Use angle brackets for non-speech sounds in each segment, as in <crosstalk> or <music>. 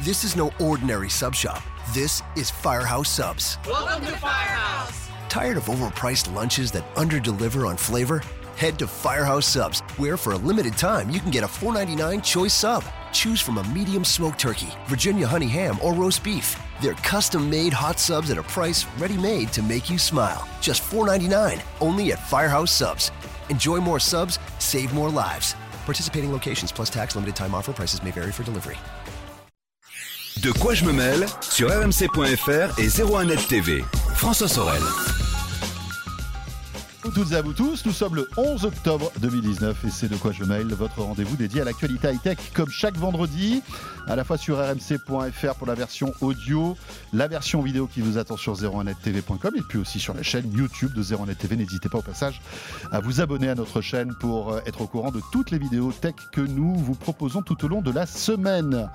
This is no ordinary sub shop. This is Firehouse Subs. Welcome to Firehouse. Tired of overpriced lunches that underdeliver on flavor? Head to Firehouse Subs, where for a limited time you can get a $4.99 choice sub. Choose from a medium smoked turkey, Virginia honey ham, or roast beef. They're custom made hot subs at a price ready made to make you smile. Just $4.99, only at Firehouse Subs. Enjoy more subs, save more lives. Participating locations plus tax limited time offer prices may vary for delivery. De quoi je me mêle sur rmc.fr et 01net TV. François Sorel. toutes à vous tous, nous sommes le 11 octobre 2019 et c'est de quoi je mail, votre rendez-vous dédié à l'actualité high-tech comme chaque vendredi, à la fois sur rmc.fr pour la version audio, la version vidéo qui vous attend sur 01nettv.com et puis aussi sur la chaîne YouTube de 01net TV. N'hésitez pas au passage à vous abonner à notre chaîne pour euh, être au courant de toutes les vidéos tech que nous vous proposons tout au long de la semaine.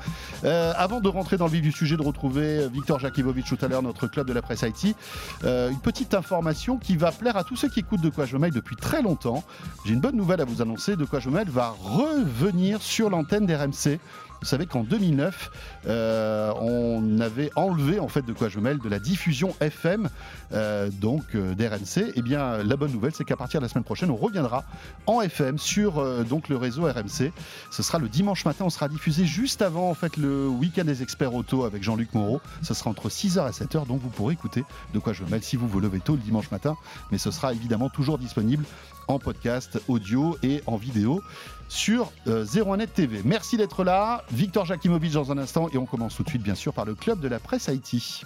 Euh, avant de rentrer dans le vif du sujet, de retrouver Victor Jakivovic tout à l'heure, notre club de la presse IT, euh, une petite information qui va plaire à tous ceux qui écoutent de quoi je me mêle depuis très longtemps. J'ai une bonne nouvelle à vous annoncer. De quoi je me mêle va revenir sur l'antenne d'RMC. Vous savez qu'en 2009, euh, on avait enlevé en fait de quoi je mêle de la diffusion FM euh, donc euh, d'RMC. Eh bien, la bonne nouvelle, c'est qu'à partir de la semaine prochaine, on reviendra en FM sur donc le réseau RMC. Ce sera le dimanche matin. On sera diffusé juste avant en fait le week-end des experts auto avec Jean-Luc Moreau. Ce sera entre 6h et 7h, donc vous pourrez écouter de quoi je mêle si vous vous levez tôt le dimanche matin. Mais ce sera évidemment toujours disponible en podcast, audio et en vidéo sur euh, 01net TV. Merci d'être là. Victor Jakimovic dans un instant et on commence tout de suite bien sûr par le club de la presse Haïti.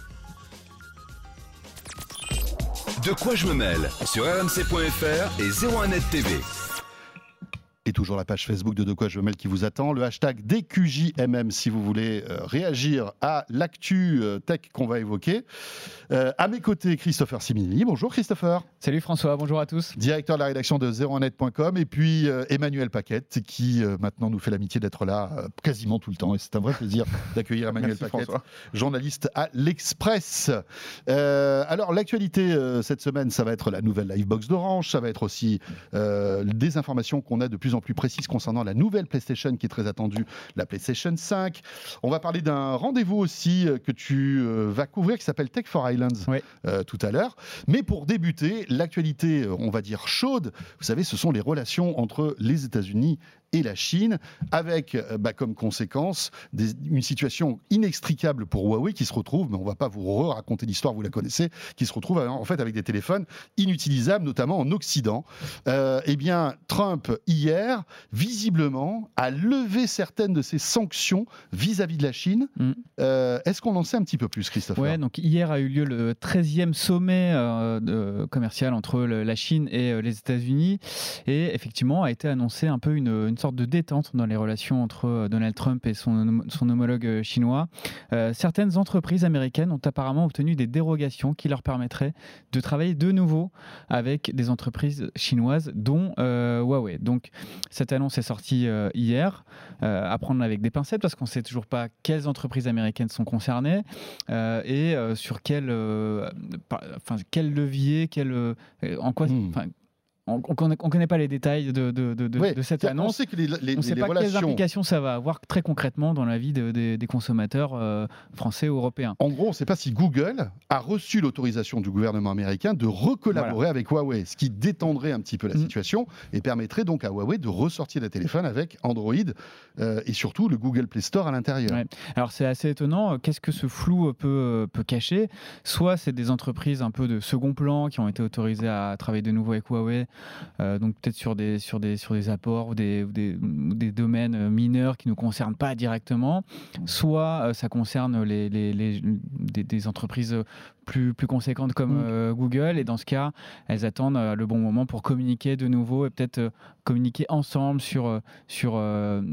De quoi je me mêle? Sur rmc.fr et 01net TV. Et toujours la page Facebook de De quoi je mêle qui vous attend. Le hashtag DQJMM si vous voulez euh, réagir à l'actu euh, tech qu'on va évoquer. Euh, à mes côtés, Christopher Siminelli. Bonjour Christopher. Salut François, bonjour à tous. Directeur de la rédaction de 01net.com. Et puis euh, Emmanuel Paquette qui euh, maintenant nous fait l'amitié d'être là euh, quasiment tout le temps. Et c'est un vrai plaisir <laughs> d'accueillir Emmanuel Merci, Paquette, François. journaliste à l'Express. Euh, alors l'actualité euh, cette semaine, ça va être la nouvelle Livebox d'Orange. Ça va être aussi euh, des informations qu'on a de plus en plus précises concernant la nouvelle PlayStation qui est très attendue, la PlayStation 5. On va parler d'un rendez-vous aussi euh, que tu euh, vas couvrir qui s'appelle Tech for Islands Oui. euh, tout à l'heure. Mais pour débuter, l'actualité, on va dire chaude, vous savez, ce sont les relations entre les États-Unis et la Chine, avec euh, bah, comme conséquence des- une situation inextricable pour Huawei qui se retrouve, mais on ne va pas vous raconter l'histoire, vous la connaissez, qui se retrouve en fait avec des téléphones inutilisables, notamment en Occident. Euh, eh bien, Trump, hier, visiblement, a levé certaines de ses sanctions vis-à-vis de la Chine. Mm. Euh, Est-ce qu'on en sait un petit peu plus, Christophe Ouais, donc hier a eu lieu le 13e sommet euh, commercial entre le- la Chine et les États-Unis. Et effectivement, a été annoncé un peu une, une sorte de détente dans les relations entre euh, Donald Trump et son, hom- son homologue euh, chinois. Euh, certaines entreprises américaines ont apparemment obtenu des dérogations qui leur permettraient de travailler de nouveau avec des entreprises chinoises, dont euh, Huawei. Donc, cette annonce est sortie euh, hier, à prendre avec des pincettes parce qu'on ne sait toujours pas quelles entreprises américaines sont concernées et sur quel, par- enfin, quel levier, quel, en quoi. Hmm. On ne connaît, on connaît pas les détails de, de- de- de- Ouais, de cette annonce. sait que les, les- On sait les pas quelles implications ça va avoir très concrètement dans la vie de- de- des consommateurs euh, français ou européens. En gros, on ne sait pas si Google a reçu l'autorisation du gouvernement américain de recollaborer avec Huawei, ce qui détendrait un petit peu la Mm. situation et permettrait donc à Huawei de ressortir des téléphones avec Android euh, et surtout le Google Play Store à l'intérieur. Ouais. Alors c'est assez étonnant. Qu'est-ce que ce flou euh, peut, euh, peut cacher? Soit c'est des entreprises un peu de second plan qui ont été autorisées à travailler de nouveau avec Huawei, euh, donc peut-être sur des, sur, des, sur des apports ou des, ou des, ou des domaines euh, mineurs qui ne nous concernent pas directement. Soit euh, ça concerne les, les- les- des, des entreprises plus, plus conséquentes comme Mm. euh, Google. Et dans ce cas, elles attendent euh, le bon moment pour communiquer de nouveau et peut-être euh, communiquer ensemble sur, sur,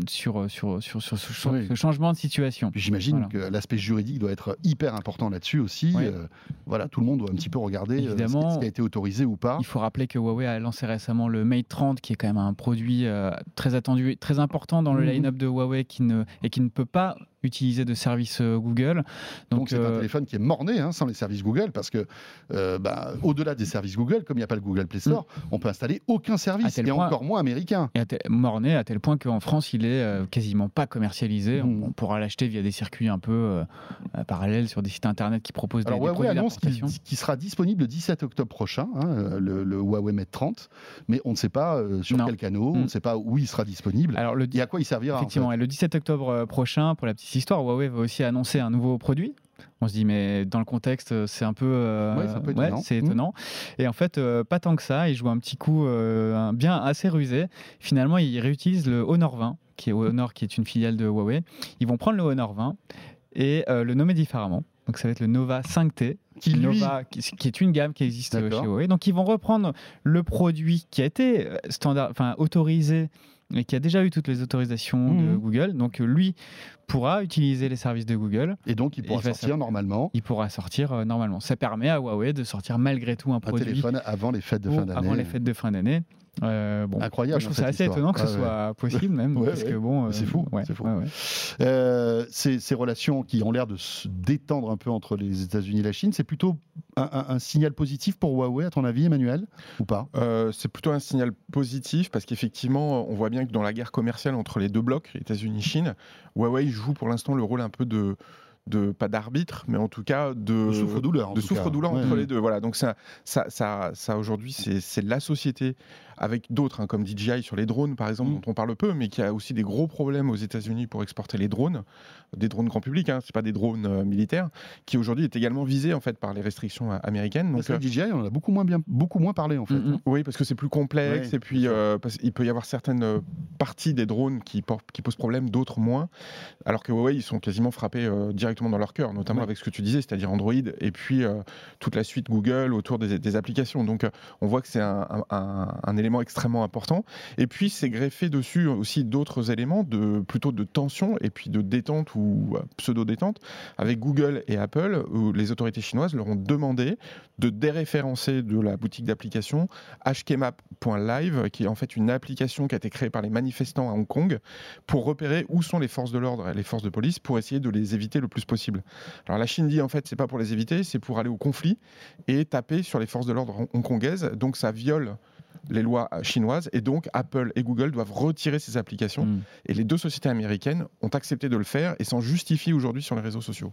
sur, sur, sur, sur ce, Oui. ce changement de situation. J'imagine Voilà. que l'aspect juridique doit être hyper important là-dessus aussi. Voilà, tout le monde doit un petit peu regarder Évidemment. ce qui a été autorisé ou pas. Il faut rappeler que Huawei a lancé récemment le Mate 30, qui est quand même un produit très attendu, très important dans le Mhm. line-up de Huawei qui ne, et qui ne peut pas utiliser de services Google. Donc c'est un téléphone qui est mort-né hein, sans les services Google parce que bah, au-delà des services Google, comme il n'y a pas le Google Play Store, mm. on peut installer aucun service et encore moins américain. Et mort-né à tel point qu'en France il est quasiment pas commercialisé. Mm. On, pourra l'acheter via des circuits un peu parallèles sur des sites internet qui proposent des, Huawei annonce qu'il sera disponible le 17 octobre prochain, hein, le, Huawei Mate 30, mais on ne sait pas sur quel canal, on ne mm. sait pas où il sera disponible Alors, le, et à quoi il servira. Effectivement, et le 17 octobre euh, prochain, pour la petite histoire, Huawei va aussi annoncer un nouveau produit. On se dit, mais dans le contexte, c'est un peu, euh, c'est étonnant. Et en fait, euh, pas tant que ça. Il joue un petit coup bien assez rusé. Finalement, il réutilise le Honor 20, qui est Honor, qui est une filiale de Huawei. Ils vont prendre le Honor 20 et le nommer différemment. Donc ça va être le Nova 5T, qui, Nova, qui, est une gamme qui existe chez Huawei. Donc ils vont reprendre le produit qui a été standard, enfin autorisé et qui a déjà eu toutes les autorisations de mmh. Google. Donc lui pourra utiliser les services de Google. Et donc il pourra sortir normalement. Il pourra sortir euh, normalement. Ça permet à Huawei de sortir malgré tout un, produit. téléphone avant les fêtes de fin d'année. Avant les fêtes de fin d'année. Euh, bon, Incroyable. je trouve ça assez étonnant que ce soit possible même. <laughs> parce que bon, c'est fou. c'est fou. Euh, ces, relations qui ont l'air de se détendre un peu entre les États-Unis et la Chine, c'est plutôt un, signal positif pour Huawei, à ton avis, Emmanuel, ou pas? Euh, C'est plutôt un signal positif parce qu'effectivement, on voit bien que dans la guerre commerciale entre les deux blocs, États-Unis et Chine, Huawei joue pour l'instant le rôle un peu de de pas d'arbitre, mais en tout cas de, souffre-douleur, de souffre-douleur entre les deux. Voilà, donc ça, ça, ça, ça aujourd'hui, c'est la société avec d'autres, hein, comme DJI sur les drones par exemple, mm. dont on parle peu, mais qui a aussi des gros problèmes aux États-Unis pour exporter les drones, des drones grand public, hein, c'est pas des drones euh, militaires, qui aujourd'hui est également visé en fait par les restrictions euh, américaines. Donc parce DJI, on en a beaucoup moins bien, beaucoup moins parlé en fait. Mm. Oui, parce que c'est plus complexe et puis euh, il peut y avoir certaines parties des drones qui, qui posent problème, d'autres moins, alors que Huawei ils sont quasiment frappés directement dans leur cœur, notamment avec ce que tu disais, c'est-à-dire Android et puis toute la suite Google autour des, applications. Donc on voit que c'est un, un élément extrêmement important. Et puis, c'est greffé dessus aussi d'autres éléments, de, plutôt de tension et puis de détente ou euh, pseudo-détente, avec Google et Apple, où les autorités chinoises leur ont demandé de déréférencer de la boutique d'application hkmap.live, qui est en fait une application qui a été créée par les manifestants à Hong Kong pour repérer où sont les forces de l'ordre et les forces de police pour essayer de les éviter le plus possible. Alors la Chine dit en fait c'est pas pour les éviter, c'est pour aller au conflit et taper sur les forces de l'ordre hongkongaises. Donc ça viole les lois chinoises et donc Apple et Google doivent retirer ces applications. Hmm. Et les deux sociétés américaines ont accepté de le faire et s'en justifient aujourd'hui sur les réseaux sociaux.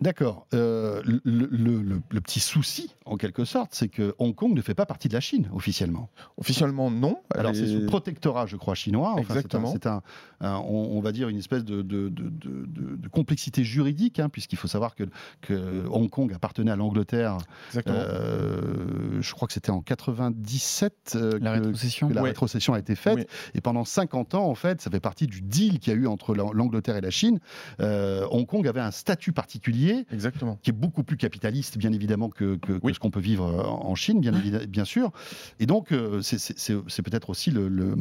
D'accord. Euh, le, petit souci, en quelque sorte, c'est que Hong Kong ne fait pas partie de la Chine officiellement. Officiellement, non. Alors c'est sous protectorat, je crois, chinois. Exactement. C'est un, on, va dire une espèce de, de, complexité juridique, hein, puisqu'il faut savoir que, que, Hong Kong appartenait à l'Angleterre. Euh, je crois que c'était en 97 euh, la que, rétrocession. la rétrocession a été faite. Et pendant 50 ans, en fait, ça fait partie du deal qu'il y a eu entre l'Angleterre et la Chine. Hong Kong avait un statut particulier Exactement. qui est beaucoup plus capitaliste, bien évidemment, que, ce qu'on peut vivre euh, en Chine, bien, bien sûr. Et donc, euh, c'est peut-être aussi le,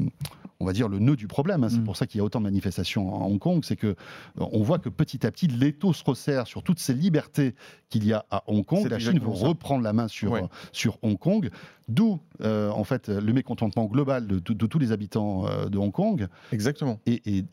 on va dire, le nœud du problème. Hein. C'est mm. pour ça qu'il y a autant de manifestations à Hong Kong. C'est que euh, on voit que petit à petit, l'étau se resserre sur toutes ces libertés qu'il y a à Hong Kong. La Chine veut reprendre la main sur, sur Hong Kong. D'où, euh, en fait, le mécontentement global de, tous les habitants euh, de Hong Kong. Exactement. Et,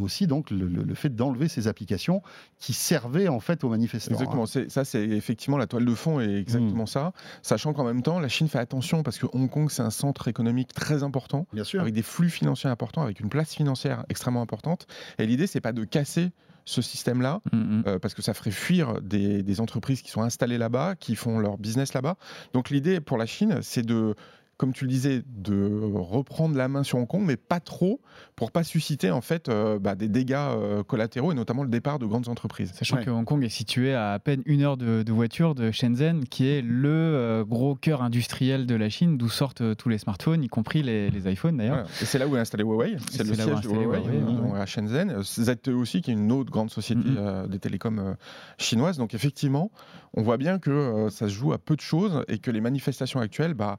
aussi, donc, le, fait d'enlever ces applications qui servaient, en fait, aux manifestants. Exactement. Hein. Ça, c'est effectivement la toile de fond et exactement mm. ça. Sachant qu'en même temps, la Chine fait attention parce que Hong Kong, c'est un centre économique très important. Bien sûr. Avec des flux financiers importants, avec une place financière extrêmement importante. Et l'idée, c'est pas de casser ce système-là, mm, mm. Euh, parce que ça ferait fuir des, entreprises qui sont installées là-bas, qui font leur business là-bas. Donc l'idée pour la Chine, c'est de comme tu le disais, de reprendre la main sur Hong Kong, mais pas trop pour pas susciter en fait euh, bah, des dégâts euh, collatéraux et notamment le départ de grandes entreprises. Sachant que Hong Kong est situé à à peine une heure de, voiture de Shenzhen, qui est le euh, gros cœur industriel de la Chine, d'où sortent tous les smartphones, y compris les, iPhones d'ailleurs. Et c'est là où est installé Huawei, c'est le siège de Huawei, à Shenzhen. ZTE aussi, qui est une autre grande société mm-hmm. des télécoms chinoises. Donc effectivement, on voit bien que ça se joue à peu de choses et que les manifestations actuelles, bah,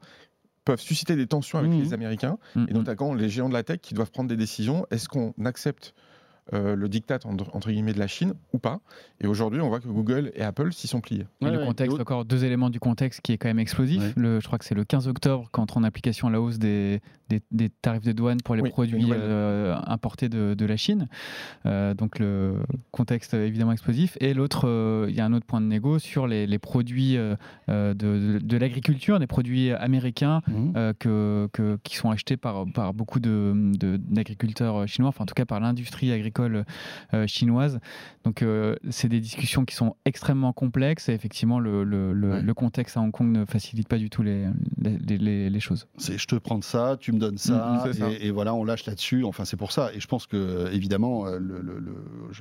peuvent susciter des tensions avec mmh. les Américains, mmh. et notamment les géants de la tech qui doivent prendre des décisions. Est-ce qu'on accepte le dictat entre, guillemets de la Chine ou pas. Et aujourd'hui, on voit que Google et Apple s'y sont pliés. Et le contexte, encore deux éléments du contexte qui est quand même explosif. Le, je crois que c'est le 15 octobre quand on en application la hausse des, des, tarifs de douane pour les produits euh, importés de, de, la Chine. Euh, donc le contexte évidemment explosif. Et l'autre, euh, il y a un autre point de négo sur les, les produits de, de, l'agriculture, des produits américains mmh. que, que, qui sont achetés par, par beaucoup d'agriculteurs chinois, enfin en tout cas par l'industrie agricole chinoise. Donc c'est des discussions qui sont extrêmement complexes et effectivement le, le, le, contexte à Hong Kong ne facilite pas du tout les, les, les choses. Je te prends ça, tu me donne ça, et, voilà, on lâche là-dessus. Enfin, c'est pour ça. Et je pense que, évidemment, euh, le,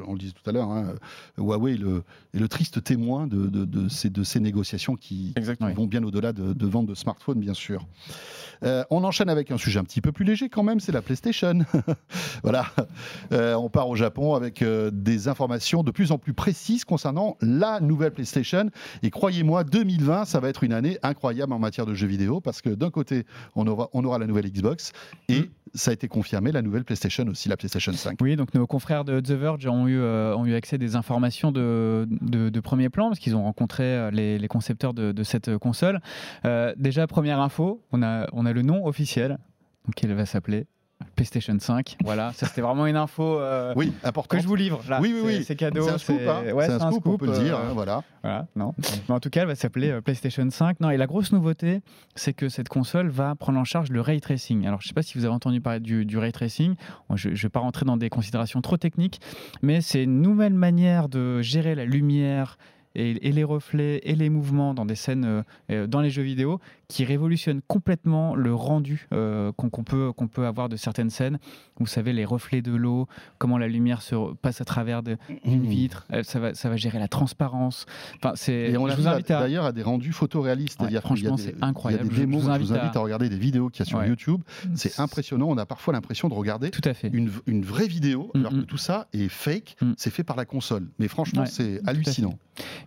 on le disait tout à l'heure, hein, Huawei est le, est le, triste témoin de, de, ces, de ces négociations qui, vont bien au-delà de, vente de smartphones, bien sûr. Euh, on enchaîne avec un sujet un petit peu plus léger quand même, c'est la PlayStation. <laughs> voilà, euh, on part au Japon avec des informations de plus en plus précises concernant la nouvelle PlayStation. Et croyez-moi, 2020, ça va être une année incroyable en matière de jeux vidéo parce que d'un côté, on aura, on aura la nouvelle Xbox et mm. ça a été confirmé, la nouvelle PlayStation aussi, la PlayStation 5. Oui, donc nos confrères de The Verge ont eu, euh, ont eu accès à des informations de, de, premier plan parce qu'ils ont rencontré euh, les, concepteurs de, cette console. Euh, déjà, première info, on a, on a le nom officiel, donc elle va s'appeler PlayStation 5. Voilà, ça c'était vraiment une info euh, oui, que je vous livre. Là. Oui, oui, oui. C'est cadeau. C'est un scoop. Hein. Ouais, un, scoop, on peut le dire. Euh, hein, voilà. voilà. Non. Mais en tout cas, elle va s'appeler euh, PlayStation 5. Non, et la grosse nouveauté, c'est que cette console va prendre en charge le ray tracing. Alors, je ne sais pas si vous avez entendu parler du, du ray tracing. je ne vais pas rentrer dans des considérations trop techniques, mais c'est une nouvelle manière de gérer la lumière et, les reflets et les mouvements dans des scènes, dans les jeux vidéo, qui révolutionne complètement le rendu euh, qu'on peut, qu'on peut avoir de certaines scènes. Vous savez, les reflets de l'eau, comment la lumière se passe à travers de, une mmh. vitre, euh, ça va, ça va gérer la transparence. Enfin, Et on vous invite d'ailleurs à des rendus photoréalistes. franchement, c'est incroyable. Il y a des démos, je vous invite, à... regarder des vidéos qu'il y a sur YouTube. C'est impressionnant. On a parfois l'impression de regarder tout à fait. Une, une vraie vidéo, mmh, alors que tout ça est fake. C'est fait par la console. Mais franchement, c'est hallucinant.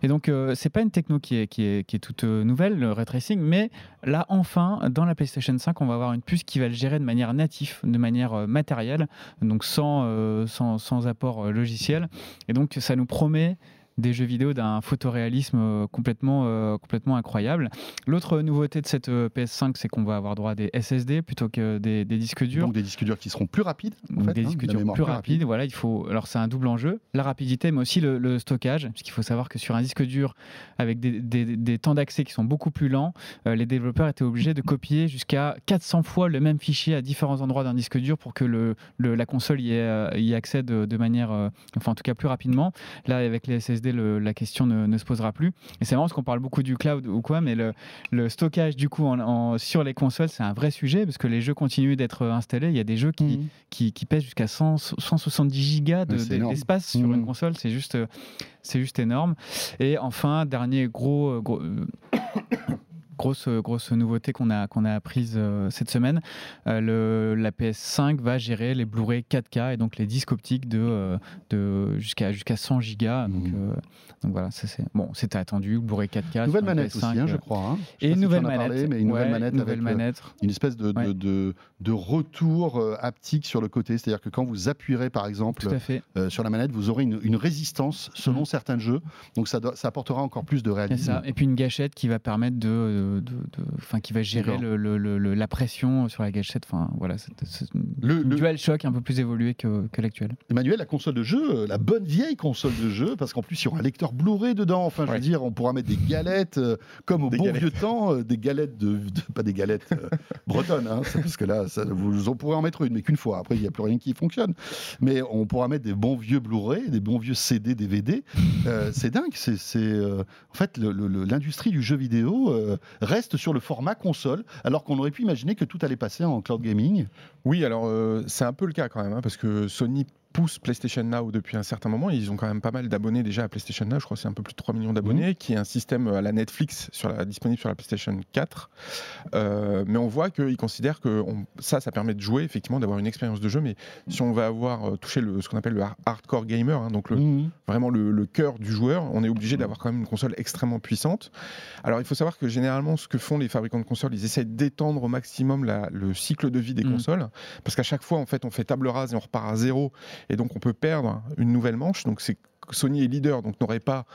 Et donc, euh, c'est pas une techno qui est, qui est, qui est toute nouvelle, le ray tracing, mais Là, enfin, dans la PlayStation 5, on va avoir une puce qui va le gérer de manière native, de manière euh, matérielle, donc sans, euh, sans, sans apport euh, logiciel. Et donc, ça nous promet des jeux vidéo d'un photoréalisme euh, complètement, euh, complètement incroyable. L'autre nouveauté de cette euh, PS5, c'est qu'on va avoir droit à des SSD plutôt que des, disques durs. Donc des disques durs qui seront plus rapides. En des hein, disques durs plus, rapides. Voilà, il faut. Alors c'est un double enjeu, la rapidité, mais aussi le, stockage, puisqu'il faut savoir que sur un disque dur avec des, des, temps d'accès qui sont beaucoup plus lents, les développeurs étaient obligés de copier jusqu'à 400 fois le même fichier à différents endroits d'un disque dur pour que le, la console y, y accède de manière, enfin en tout cas plus rapidement. Là, avec les SSD la question ne, se posera plus. Et c'est marrant parce qu'on parle beaucoup du cloud ou quoi, mais le, stockage du coup en, sur les consoles, c'est un vrai sujet parce que les jeux continuent d'être installés. Il y a des jeux qui, mmh. qui, pèsent jusqu'à 170 gigas d'espace sur une mmh. console. C'est juste, c'est juste énorme. Et enfin, dernier gros, gros grosse, grosse nouveauté qu'on a, qu'on a apprise euh, cette semaine. Euh, le, la PS5 va gérer les Blu-ray 4K et donc les disques optiques de, euh, de jusqu'à jusqu'à 100 gigas. Donc, mmh. donc voilà, c'est bon, c'était attendu. Blu-ray 4K. Nouvelle manette aussi, hein, je crois. Hein. et une nouvelle manette. mais une nouvelle manette avec une espèce de, de, de, retour haptique sur le côté. C'est-à-dire que quand vous appuierez, par exemple, sur la manette, vous aurez une, une résistance selon mmh. certains jeux. Donc ça, ça apportera encore plus de réalisme. Et puis une gâchette qui va permettre de de, qui va gérer le, la pression sur la gâchette. Enfin, voilà, c'est, le, dual shock un peu plus évolué que, que, l'actuel. Emmanuel, la console de jeu, euh, la bonne vieille console de jeu, parce qu'en plus il y aura un lecteur Blu-ray dedans. Enfin, je veux dire, on pourra mettre des galettes euh, comme au bon vieux temps, euh, des galettes de, pas des galettes <laughs> bretonnes, hein, parce que là, ça, vous en pourrez en mettre une, mais qu'une fois. Après, il n'y a plus rien qui fonctionne. Mais on pourra mettre des bons vieux Blu-ray, des bons vieux CD, DVD. c'est dingue. C'est, en fait l'industrie du jeu vidéo reste sur le format console, alors qu'on aurait pu imaginer que tout allait passer en cloud gaming. Oui, alors euh, c'est un peu le cas quand même, hein, parce que Sony pousse PlayStation Now depuis un certain moment. Ils ont quand même pas mal d'abonnés déjà à PlayStation Now. Je crois que c'est un peu plus de 3 millions d'abonnés, mmh. qui est un système à la Netflix sur la, disponible sur la PlayStation 4. Euh, mais on voit qu'ils considèrent que ça, ça permet de jouer, effectivement, d'avoir une expérience de jeu. Mais si on va avoir euh, touché le, ce qu'on appelle le hardcore gamer, hein, donc le, mmh. vraiment le, cœur du joueur, on est obligé d'avoir quand même une console extrêmement puissante. Alors il faut savoir que généralement, ce que font les fabricants de consoles, ils essaient d'étendre au maximum la, le cycle de vie des mmh. consoles, parce qu'à chaque fois, en fait, on fait table rase et on repart à zéro Et donc, on peut perdre une nouvelle manche. Donc, c'est Sony est leader, donc n'aurait pas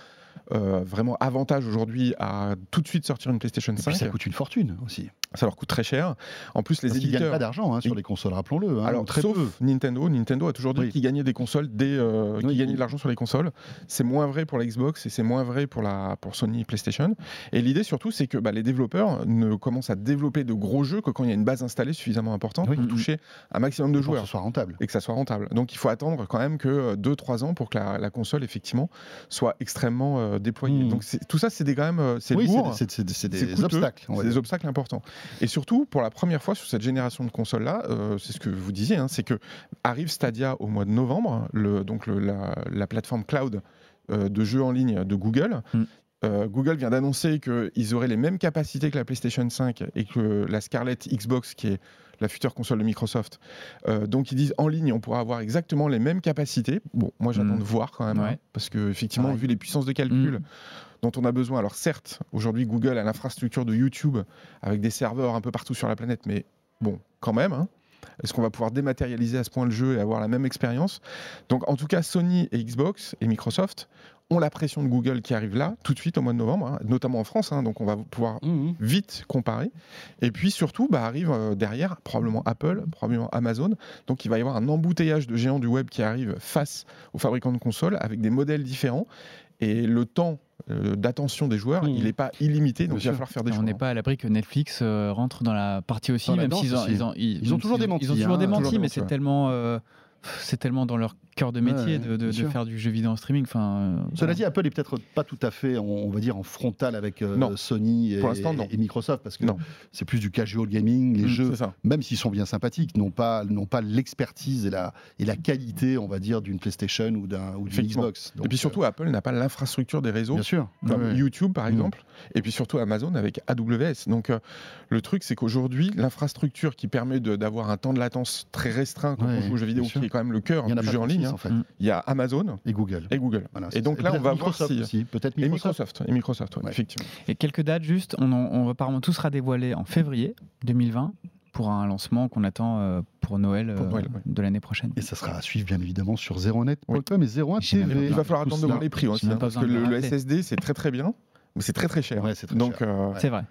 euh, vraiment avantage aujourd'hui à tout de suite sortir une PlayStation 5. ça coûte une fortune aussi. Ça leur coûte très cher. En plus, les Parce éditeurs. Ils gagnent pas d'argent hein, sur les consoles, rappelons-le. Hein, Alors, très sauf peu. Nintendo. Nintendo a toujours dit Oui. qu'il gagnait des consoles, dès, euh, Oui. gagnait de l'argent sur les consoles. C'est moins vrai pour la Xbox et c'est moins vrai pour, la, pour Sony PlayStation. Et l'idée surtout, c'est que bah, les développeurs ne commencent à développer de gros jeux que quand il y a une base installée suffisamment importante Oui. pour toucher un maximum de Pour que joueurs ce soit rentable. et que ça soit rentable. Donc il faut attendre quand même que 2-3 ans pour que la, la console effectivement soit extrêmement euh, déployée. Mm. Donc tout ça c'est des quand même euh, c'est lourd. des- c'est des obstacles. C'est des obstacles importants. Et surtout, pour la première fois sur cette génération de consoles-là, euh, c'est ce que vous disiez, hein, c'est que arrive Stadia au mois de novembre, le, donc le- la, la plateforme cloud euh, de jeux en ligne de Google. Mm. Euh, Google vient d'annoncer qu'ils auraient les mêmes capacités que la PlayStation 5 et que la Scarlett Xbox, qui est la future console de Microsoft. Euh, donc ils disent en ligne, on pourra avoir exactement les mêmes capacités. Bon, moi j'attends Mm. de voir quand même, hein, parce que effectivement, Ouais. vu les puissances de calcul Mm. dont on a besoin. Alors certes, aujourd'hui Google a l'infrastructure de YouTube avec des serveurs un peu partout sur la planète, mais bon, quand même. hein. Est-ce qu'on va pouvoir dématérialiser à ce point le jeu et avoir la même expérience? Donc en tout cas, Sony et Xbox et Microsoft ont la pression de Google qui arrive là, tout de suite au mois de novembre, hein, notamment en France, hein, donc on va pouvoir Mhm. vite comparer. Et puis surtout, bah, arrive euh, derrière probablement Apple, probablement Amazon. Donc il va y avoir un embouteillage de géants du web qui arrive face aux fabricants de consoles avec des modèles différents. Et le temps euh, d'attention des joueurs, il n'est pas illimité, donc il va falloir faire des On choix. n'est pas à l'abri que Netflix euh, rentre dans la partie aussi, Dans même s'ils ont, aussi. ils ont, Ils ont même toujours s'ils démenti, Ils ont toujours hein. démenti, Toujours mais c'est tellement, euh, c'est tellement dans leur cœur de métier Ouais, de, faire du jeu vidéo en streaming. Enfin, euh, Cela voilà. dit, Apple est peut-être pas tout à fait, on, on va dire, en frontal avec euh, Non. Sony et, Pour l'instant, non. et Microsoft, parce que c'est plus du casual gaming. Les Mm, jeux, même s'ils sont bien sympathiques, n'ont pas, n'ont pas l'expertise et la, et la qualité, on va dire, d'une PlayStation ou d'un. Xbox. et puis surtout, Apple n'a pas l'infrastructure des euh, réseaux bien sûr. comme Ouais. YouTube par Mm. exemple, et puis surtout Amazon avec AWS. Donc euh, le truc c'est qu'aujourd'hui l'infrastructure qui permet d'avoir un temps de latence très restreint quand Ouais, on joue aux jeux vidéo, qui est quand même le cœur du jeu en 36, ligne. En fait. Mm. il y a Amazon Et Google. et Google. Voilà, Et donc là, on va voir Microsoft si- aussi, peut-être Et Microsoft. Et Microsoft, ouais, Ouais. effectivement. Et quelques dates juste, on, en- on apparemment tout sera dévoilé en février 2020 pour un lancement qu'on attend euh, pour Noël, Pour euh, de l'année prochaine. Et ça sera à suivre bien évidemment sur 0net.com et 01 J'ai même TV. Il va falloir attendre de voir les prix aussi, hein, parce que le. SSD c'est très très bien, mais c'est très très cher. Ouais, c'est très Donc cher. euh, C'est vrai.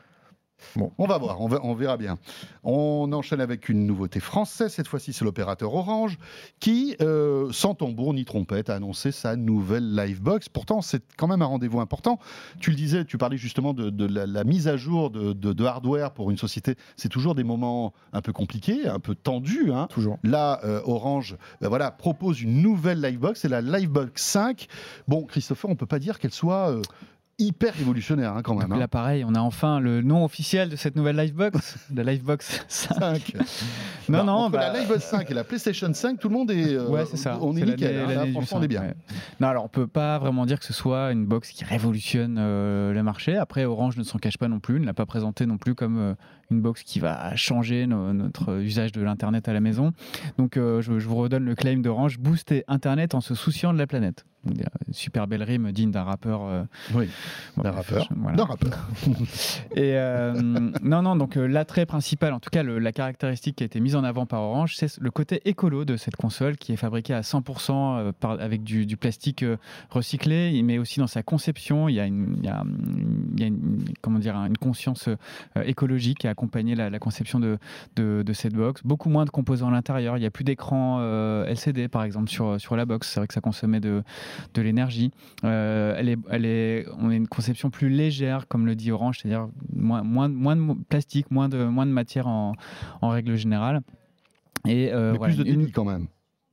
On va voir, on, va- on verra bien. On enchaîne avec une nouveauté française, cette fois-ci c'est l'opérateur Orange, qui, euh, sans tambour ni trompette, a annoncé sa nouvelle Livebox. Pourtant, c'est quand même un rendez-vous important. Tu le disais, tu parlais justement de, de la, la mise à jour de, de- de hardware pour une société. C'est toujours des moments un peu compliqués, un peu tendus. hein. toujours. Là, euh, Orange ben voilà, propose une nouvelle Livebox, c'est la Livebox 5. Bon, Christopher, on peut pas dire qu'elle soit euh, hyper révolutionnaire hein, quand même. Hein. là, pareil, on a enfin le nom officiel de cette nouvelle Livebox, <laughs> la Livebox 5. 5. Non, Bah, non, entre bah- la Livebox 5 et la PlayStation 5, tout le monde est. euh, Ouais, c'est ça. On est, C'est nickel. hein, là, franchement, on est bien. ouais. Non, alors on peut pas vraiment dire que ce soit une box qui révolutionne euh, le marché. Après, Orange ne s'en cache pas non plus, ne l'a pas présenté non plus comme euh, une box qui va changer no- notre usage de l'internet à la maison. Donc, euh, je, je vous redonne le claim d'Orange booster internet en se souciant de la planète. Donc, une super belle rime digne d'un rappeur. euh, Oui, bon, d'un rappeur. voilà. D'un rappeur. <laughs> Et euh, non, non, donc l'attrait principal, en tout cas le- la caractéristique qui a été mise en avant par Orange, c'est le côté écolo de cette console qui est fabriquée à 100% euh, par- avec du, du plastique recyclé, mais aussi dans sa conception, il y a une, il y a, il y a une- comment dire, une conscience écologique a accompagné la, la conception de, de, de cette box. Beaucoup moins de composants à l'intérieur, il n'y a plus d'écran euh, LCD par exemple sur, sur la box, c'est vrai que ça consommait de, de l'énergie. Euh, elle est, elle est, on a une conception plus légère, comme le dit Orange, c'est-à-dire moins, moins, moins de plastique, moins de, moins de matière en, en règle générale. Et, euh, Mais voilà, plus de une- débit quand même.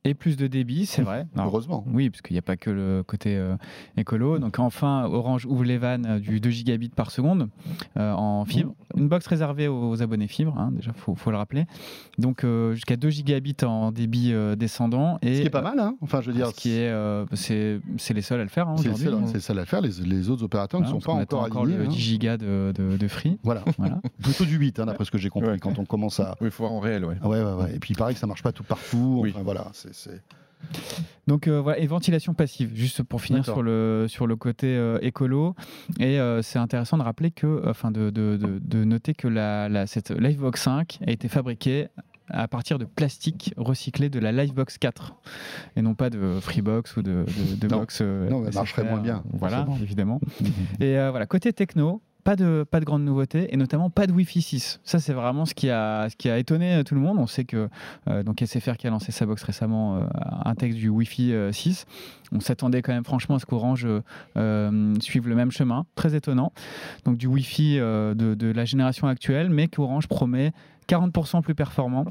Et plus de débit, c'est vrai. Alors, <laughs> Heureusement. oui, parce qu'il n'y a pas que le côté euh, écolo. Donc enfin, Orange ouvre les vannes euh, du 2 gigabits par seconde euh, en fibre. Une box réservée aux abonnés fibres, hein, déjà, faut, faut le rappeler. Donc euh, jusqu'à 2 gigabits en débit euh, descendant. Et, Ce qui est pas mal, hein. Enfin, je veux dire. Ce qui est, euh, c'est les seuls à le faire hein, C'est le seul- hein. c'est le seul à le faire. Les, les autres opérateurs Voilà, ne sont pas attend encore alignés. le hein. 10 gigas de, de, de free. Voilà. <laughs> Voilà. Plutôt du 8, hein, d'après ce que j'ai compris, Ouais. quand on commence à. Oui, il faut voir en réel, ouais. Ouais, ouais, ouais. Et puis il paraît que ça marche pas tout partout. Oui. Enfin, voilà. c'est- c'est- Donc euh, voilà, et ventilation passive, juste pour finir sur le, sur le côté euh, écolo. Et euh, c'est intéressant de rappeler que, enfin de, de, de, de noter que la, la, cette Livebox 5 a été fabriquée à partir de plastique recyclé de la Livebox 4 et non pas de Freebox ou de, de, box. non, ça marcherait moins bien. Voilà, évidemment. <laughs> et voilà, côté techno, pas de, pas de grandes nouveautés et notamment pas de Wi-Fi 6. Ça, c'est vraiment ce qui, a, étonné euh, tout le monde. On sait que euh, donc SFR qui a lancé sa box récemment euh, intègre du Wi-Fi 6. On s'attendait quand même franchement à ce qu'Orange suive le même chemin. Très étonnant. Donc du Wi-Fi de, de la génération actuelle, mais qu'Orange promet 40% plus performant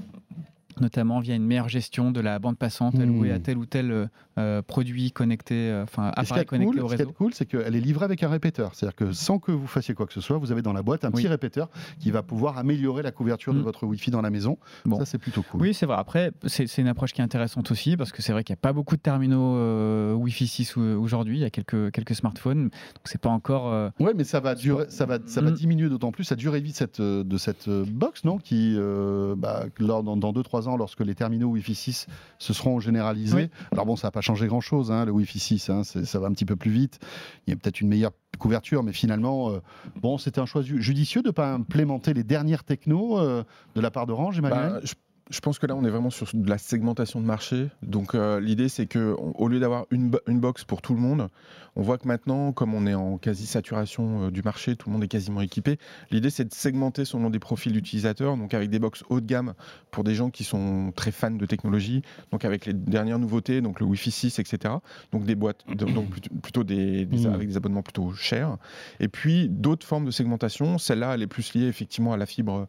notamment via une meilleure gestion de la bande passante allouée à hmm. tel ou tel euh, euh, produit connecté, euh, enfin appareil connecté au réseau. Ce qui est cool, c'est qu'elle est livrée avec un répéteur. C'est-à-dire que sans que vous fassiez quoi que ce soit, vous avez dans la boîte un petit répéteur qui va pouvoir améliorer la couverture de hmm. votre Wi-Fi dans la maison. Bon. Ça, c'est plutôt cool. Oui, c'est vrai. Après, c'est une approche qui est intéressante aussi parce que c'est vrai qu'il n'y a pas beaucoup de terminaux Wi-Fi 6 aujourd'hui. Il y a quelques, quelques smartphones. Donc, c'est pas encore. Oui, mais ça va, durer, ça va, ça va hmm. diminuer d'autant plus la durée de vie de cette, de cette box, non? Qui, bah, lors, dans 2-3 lorsque les terminaux Wi-Fi 6 se seront généralisés. Alors bon, ça n'a pas changé grand-chose, hein, le Wi-Fi 6, hein, ça va un petit peu plus vite. Il y a peut-être une meilleure couverture, mais finalement, euh, bon, c'était un choix judicieux de ne pas implémenter les dernières technos euh, de la part d'Orange, Emmanuel? Bah, je pense que là, on est vraiment sur de la segmentation de marché. Donc, euh, l'idée, c'est que au lieu d'avoir une, une, box pour tout le monde, on voit que maintenant, comme on est en quasi saturation euh, du marché, tout le monde est quasiment équipé. L'idée, c'est de segmenter selon des profils d'utilisateurs, donc avec des box haut de gamme pour des gens qui sont très fans de technologie, donc avec les dernières nouveautés, donc le Wi-Fi 6, etc. Donc des boîtes, donc <clears throat> plutôt des, mmh. avec des abonnements plutôt chers. Et puis d'autres formes de segmentation. Celle-là, elle est plus liée effectivement à la fibre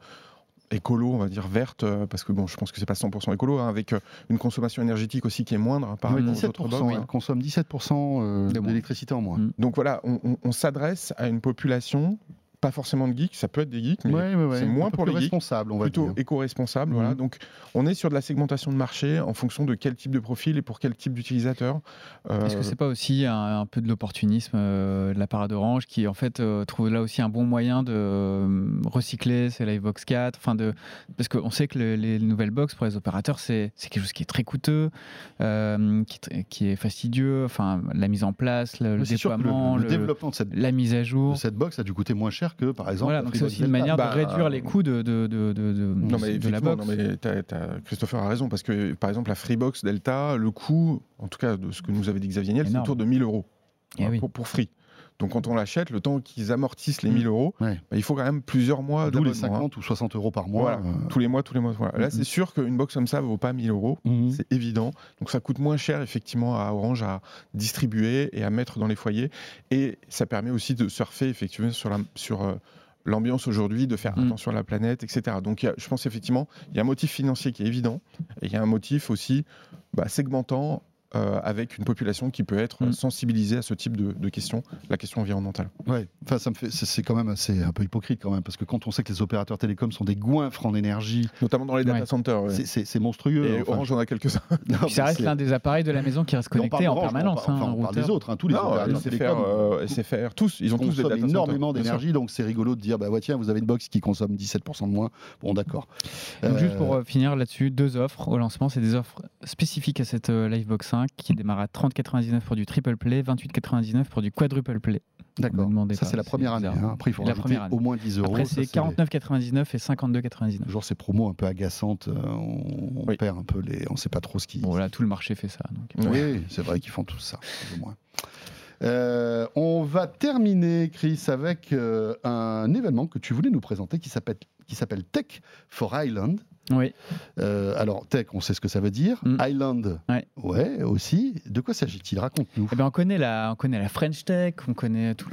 écolo, on va dire verte, euh, parce que bon, je pense que c'est pas 100% écolo, hein, avec euh, une consommation énergétique aussi qui est moindre hein, par rapport aux autres box. Hein. consomme 17% euh, d'électricité en moins. Donc voilà, on s'adresse à une population pas forcément de geeks, ça peut être des geeks, mais c'est moins pour les responsables, on va plutôt éco-responsable. Voilà. Mhm. Donc, on est sur de la segmentation de marché en fonction de quel type de profil et pour quel type d'utilisateur. Euh, Est-ce que c'est pas aussi un, peu de l'opportunisme euh, de la part d'Orange qui en fait euh, trouve là aussi un bon moyen de recycler ces Livebox 4, enfin de parce qu'on sait que les nouvelles box pour les opérateurs c'est quelque chose qui est très coûteux, qui, qui, est fastidieux, enfin la mise en place, le, déploiement, le, développement de cette, la mise à jour de cette box a dû coûter moins cher que, par exemple. Voilà, donc c'est aussi une manière de bah, réduire les coûts de, de, de, de, non, mais la box. Non, mais Christopher a raison, parce que, par exemple, la Freebox Delta, le coût, en tout cas de ce que nous avait dit Xavier Niel, c'est autour de 1000 euros eh pour, pour Free. Donc quand on l'achète, le temps qu'ils amortissent les 1000 mm. euros, bah, il faut quand même plusieurs mois D'où les 50 ou 60 euros par mois. Euh. Tous les mois, tous les mois. Là, c'est sûr qu'une box comme ça ne vaut pas 1000 euros, mm-hmm. c'est évident. Donc ça coûte moins cher effectivement à Orange à distribuer et à mettre dans les foyers. Et ça permet aussi de surfer effectivement sur la, sur, euh, l'ambiance aujourd'hui, de faire attention à la planète, etc. Donc je pense effectivement, il y a un motif financier qui est évident, et il y a un motif aussi bah, segmentant euh, avec une population qui peut être mm. sensibilisée à ce type de, questions, la question environnementale. Ouais, enfin ça me fait, c'est quand même assez un peu hypocrite quand même, parce que quand on sait que les opérateurs télécoms sont des goinfres en énergie, notamment dans les data centers, c'est monstrueux. Et Orange en a quelques-uns. <laughs> ça reste l'un des appareils de la maison qui reste connecté en permanence. On parle, on parle des autres, hein, tous les opérateurs télécoms, euh, SFR, tous, ils ont tous des énormément d'énergie, donc c'est rigolo de dire bah ouais, tiens, vous avez une box qui consomme 17% de moins. Bon, d'accord. Juste pour euh, finir là-dessus, deux offres au lancement, c'est des offres spécifiques à cette Livebox 5 qui démarrent à 30,99 pour du triple play, 28,99 pour du quadruple play. D'accord. Ça, c'est la première année. Hein. Après, il faut rajouter au moins 10 euros. Après, c'est 49,99 et 52,99. Genre, ces promos un peu agaçantes, euh, on, perd un peu les. On ne sait pas trop ce qui. Bon, là, tout le marché fait ça. Oui, c'est vrai qu'ils font tout ça, plus ou moins. Euh, on va terminer, Chris, avec euh, un événement que tu voulais nous présenter qui s'appelle Tech for Island. Oui. Euh, alors, tech, on sait ce que ça veut dire. Mm. Island, ouais. aussi. De quoi s'agit-il? Raconte-nous. Eh ben, on, connaît la, on connaît la French Tech, on connaît tout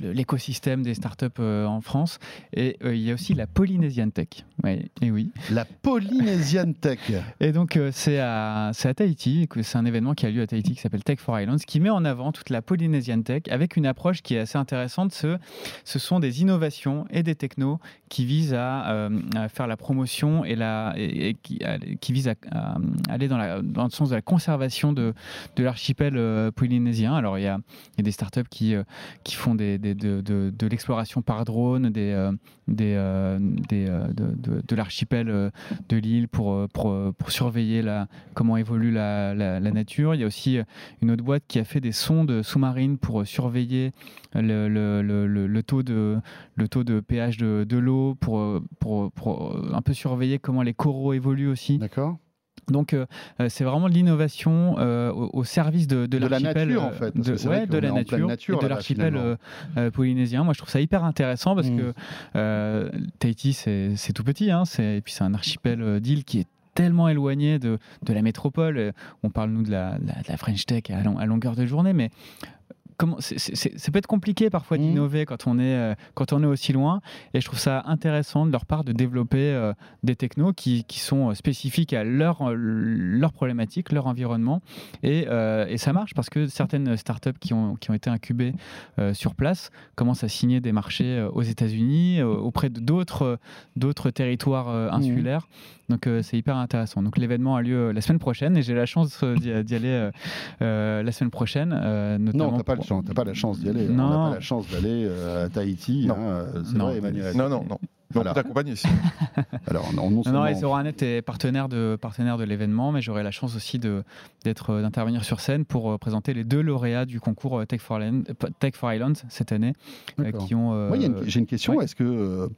l'écosystème des startups euh, en France. Et euh, il y a aussi la Polynesian Tech. et oui. La Polynesian Tech. <laughs> et donc, c'est à, à Tahiti. C'est un événement qui a lieu à Tahiti qui s'appelle Tech for Islands, qui met en avant toute la Polynesian Tech avec une approche qui est assez intéressante. Ce, ce sont des innovations et des technos qui visent à, à faire la promotion et la et, qui, vise à, aller dans, le sens de la conservation de, l'archipel euh, polynésien. Alors il y a, des startups qui, euh, font de, l'exploration par drone, euh, de, l'archipel de l'île pour, surveiller comment évolue la, nature. Il y a aussi une autre boîte qui a fait des sondes sous-marines pour surveiller le, taux de, pH de, l'eau, pour, pour un peu surveiller comment les coraux évoluent aussi. D'accord. Donc euh, euh, c'est vraiment de l'innovation euh, au, au service de, de, De la l'archipel, nature, en fait, parce de, que ouais, la nature, nature, et de l'archipel euh, polynésien. Moi je trouve ça hyper intéressant parce Mm. que Tahiti c'est tout petit, hein, c'est- et puis c'est un archipel d'îles qui est tellement éloigné de, de la métropole. On parle nous de la, la- de la French Tech à, long- à longueur de journée, mais comment ça peut être compliqué parfois Mhm. d'innover quand on est euh, quand on est aussi loin. Et je trouve ça intéressant de leur part de développer euh, des technos qui, qui sont euh, spécifiques à leur leur problématique leur environnement. Et, et ça marche parce que certaines startups qui ont qui ont été incubées sur place commencent à signer des marchés aux États-Unis auprès d'autres d'autres territoires euh, insulaires donc euh, c'est hyper intéressant donc l'événement a lieu euh, la semaine prochaine et j'ai la chance euh, d'y d'y aller la semaine prochaine euh, notamment Non, t'as pas, le chance- t'as pas la chance d'y aller. On Non. n'a pas la chance d'aller euh, à Tahiti. Non. hein, c'est Non. vrai, Emmanuel. Non, non, non. Mais on peut t'accompagner si. <laughs> Alors, non, non Non, non, est partenaire de, partenaire de l'événement, mais j'aurai la chance aussi euh, d'intervenir sur scène pour euh, présenter les deux lauréats du concours euh, Tech for Island, Tech for Island cette année, euh, qui ont. euh, Moi, il j'ai une question. ouais. Est-ce que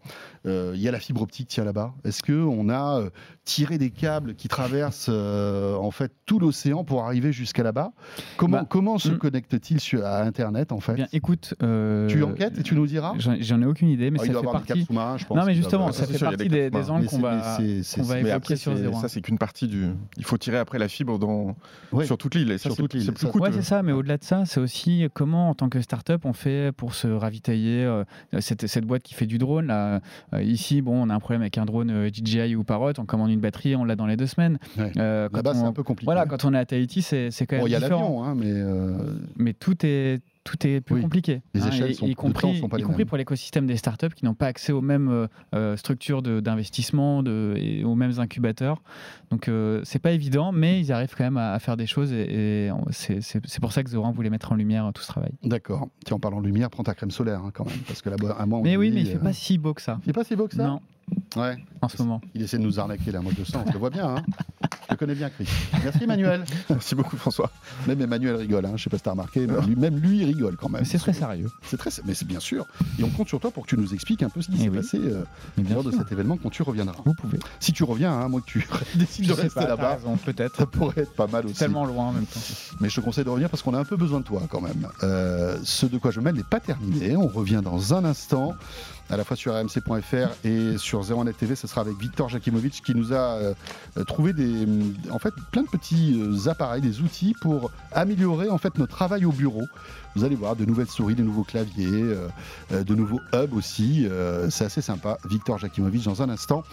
euh, il y a la fibre optique tiens là-bas? Est-ce que on a tiré des câbles qui traversent euh, en fait tout l'océan pour arriver jusqu'à là-bas? Comment Bah, comment se hmm. connecte-t-il à Internet en fait? Bien, écoute. euh, Tu enquêtes et tu nous diras? J'en ai aucune idée, mais Ah, Il ça doit y fait avoir des partie. câbles sous-marins, je pense. Non, mais justement, ça fait sûr, partie des angles qu'on va, qu'on va évoquer après, sur Zéro. ça, c'est qu'une partie du. Il faut tirer après la fibre dans... Ouais. sur toute l'île. C'est toute l'île. c'est plus coûteux. Ouais, c'est ça, mais au-delà de ça, c'est aussi comment, en tant que start-up, on fait pour se ravitailler. euh, cette, cette boîte qui fait du drone, là, euh, ici, bon, on a un problème avec un drone euh, DJI ou Parrot, on commande une batterie, on l'a dans les deux semaines. Ouais. Euh, Là-bas, c'est un peu compliqué. Voilà, quand on est à Tahiti, c'est quand même Bon, il y a l'avion, hein, mais euh, Mais tout est tout est plus Oui. compliqué. Les hein, échelles et- sont- y compris, sont pas y les compris pour l'écosystème des startups qui n'ont pas accès aux mêmes euh, euh, structures d'investissement, aux mêmes incubateurs. Donc euh, c'est pas évident, mais ils arrivent quand même à, à faire des choses et, c'est pour ça que Zoran voulait mettre en lumière euh, tout ce travail. d'accord. Tiens, en parlant de lumière, prends ta crème solaire hein, quand même, parce que là-bas, à moi, on Mais oui, dit, mais il fait euh, pas si beau que ça. Il fait pas si beau que ça? Non, Ouais. en ce moment. Il essaie de nous arnaquer là, moi je le sens, je le vois bien. Hein. Je le connais bien, Chris. Merci Emmanuel. <laughs> Merci beaucoup, François. Même Emmanuel rigole, hein. je sais pas si t'as remarqué, mais lui, même lui il rigole quand même. Mais c'est très sérieux. C'est très, mais c'est bien sûr. Et on compte sur toi pour que tu nous expliques un peu ce qui Eh s'est oui. passé euh, lors de cet événement quand tu reviendras. Vous pouvez. Si tu reviens, hein, moi que tu <laughs> décides de Je rester là-bas, peut-être. ça pourrait être pas mal aussi. Tellement loin en même temps. Mais je te conseille de revenir parce qu'on a un peu besoin de toi quand même. Euh, ce de quoi je mêle n'est pas terminé. On revient dans un instant, à la fois sur rmc.fr et sur 01net TV. Ce sera avec Victor Jakimovic qui nous a euh, trouvé des, en fait, plein de petits euh, appareils, des outils pour améliorer en fait notre travail au bureau. Vous allez voir de nouvelles souris, de nouveaux claviers, euh, euh, de nouveaux hubs aussi. Euh, C'est assez sympa. Victor Jakimovic dans un instant.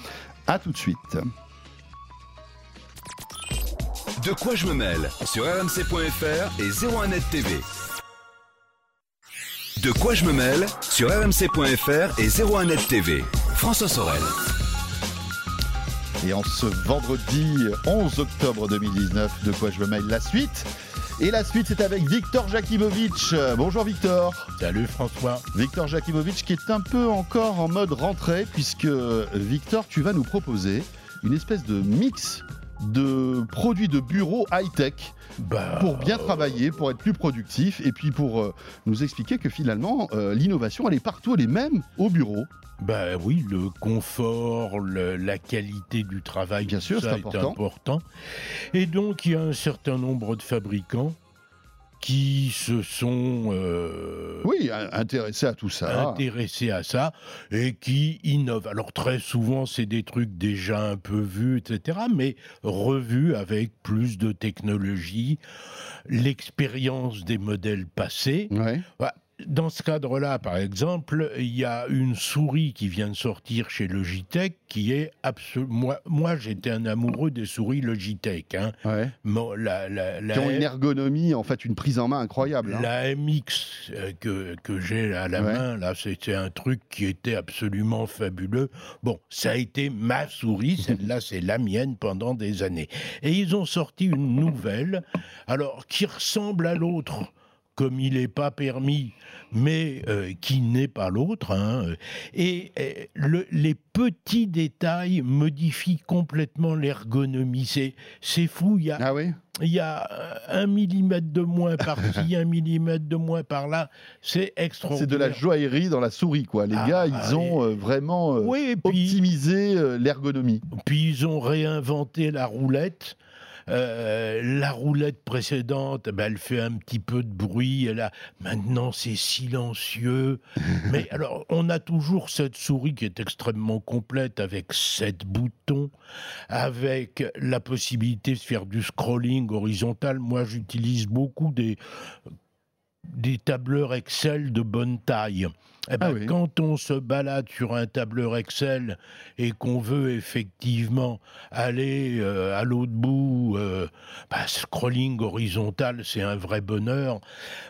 À tout de suite. De quoi je me mêle? Sur rmc.fr et 01net TV. De quoi je me mêle sur rmc.fr et 01net TV. François Sorel. Et en ce vendredi 11 octobre 2019, de quoi je me mêle la suite et la suite, c'est avec Victor Jakimovic. Bonjour Victor. Salut François. Victor Jakimovic qui est un peu encore en mode rentrée, puisque Victor, tu vas nous proposer une espèce de mix de produits de bureau high-tech Bah, pour bien travailler, pour être plus productif, et puis pour euh, nous expliquer que finalement, euh, l'innovation, elle est partout, elle est même au bureau. Bah oui, le confort, le- la qualité du travail, Bien sûr, ça c'est est important. important. Et donc, il y a un certain nombre de fabricants qui se sont euh, Oui, un- intéressé à tout ça. intéressés à ça et qui innovent. Alors très souvent, c'est des trucs déjà un peu vus, etc., mais revus avec plus de technologie, l'expérience des modèles passés. Ouais. Dans ce cadre-là, par exemple, il y a une souris qui vient de sortir chez Logitech qui est absolument. Moi, moi j'étais un amoureux des souris Logitech. Hein. Ouais. Mon- la, la, la- Qui ont une ergonomie, en fait, une prise en main incroyable. hein. la MX euh, que, que j'ai à la Ouais. main, là, c'était un truc qui était absolument fabuleux. Bon, ça a été ma souris, <laughs> celle-là, c'est la mienne pendant des années. Et ils ont sorti une nouvelle, alors, qui ressemble à l'autre comme il n'est pas permis, mais euh, qui n'est pas l'autre. Hein. Et, les petits détails modifient complètement l'ergonomie. C'est fou. Il y a, ah oui? il y a un millimètre de moins par-ci, <laughs> un millimètre de moins par-là. C'est extraordinaire. C'est de la joaillerie dans la souris, quoi. Les ah, gars, ils ont euh, vraiment euh, optimisé l'ergonomie. Puis ils ont réinventé la roulette. Euh, la roulette précédente, ben, elle fait un petit peu de bruit. Elle a... Maintenant, c'est silencieux. <laughs> Mais alors, on a toujours cette souris qui est extrêmement complète avec sept boutons, avec la possibilité de faire du scrolling horizontal. Moi, j'utilise beaucoup des des tableurs Excel de bonne taille. Eh ben, ah Quand on se balade sur un tableur Excel et qu'on veut effectivement aller euh, à l'autre bout, euh, bah, scrolling horizontal, c'est un vrai bonheur.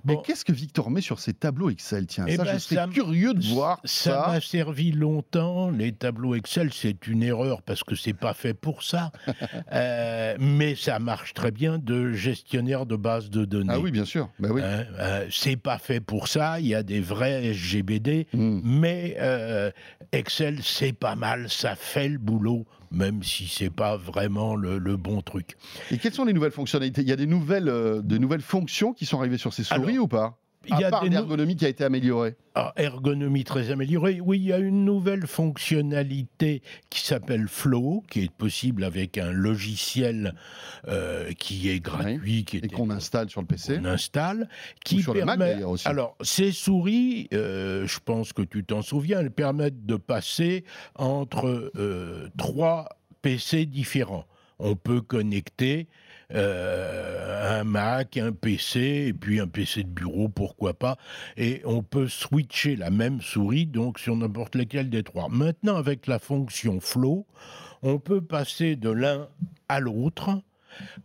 Mais qu'est-ce que Victor met sur ses tableaux Excel Tiens, eh ça, ben, je serais curieux de voir ça. m'a servi longtemps. Les tableaux Excel, c'est une erreur parce que c'est pas fait pour ça. <laughs> Euh, mais ça marche très bien de gestionnaire de base de données. Ah oui, bien sûr. Bah oui. Hein, c'est pas fait pour ça. Il y a des vrais SGBD, hmm. mais euh, Excel, c'est pas mal. Ça fait le boulot, même si c'est pas vraiment le, bon truc. Et quelles sont les nouvelles fonctionnalités? Il y a des nouvelles, euh, de nouvelles fonctions qui sont arrivées sur ces souris ou pas? Il y a part l'ergonomie qui a été améliorée. Ah, ergonomie très améliorée. Oui, il y a une nouvelle fonctionnalité qui s'appelle Flow, qui est possible avec un logiciel euh, qui est gratuit, qui et qu'on installe sur le PC. On installe, qui sur permet. Le Mac, aussi. Alors, ces souris, euh, je pense que tu t'en souviens, elles permettent de passer entre euh, trois PC différents. On peut connecter euh, un Mac, un PC, et puis un PC de bureau, pourquoi pas. Et on peut switcher la même souris donc sur n'importe lequel des trois. Maintenant, avec la fonction Flow, on peut passer de l'un à l'autre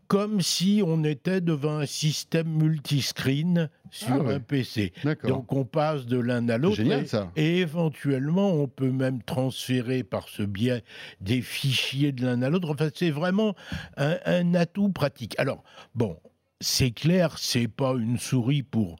comme si on était devant un système multiscreen sur ah un PC. Donc on passe de l'un à l'autre et, et, éventuellement on peut même transférer par ce biais des fichiers de l'un à l'autre. Enfin, c'est vraiment un, un atout pratique. Alors bon, c'est clair, c'est pas une souris pour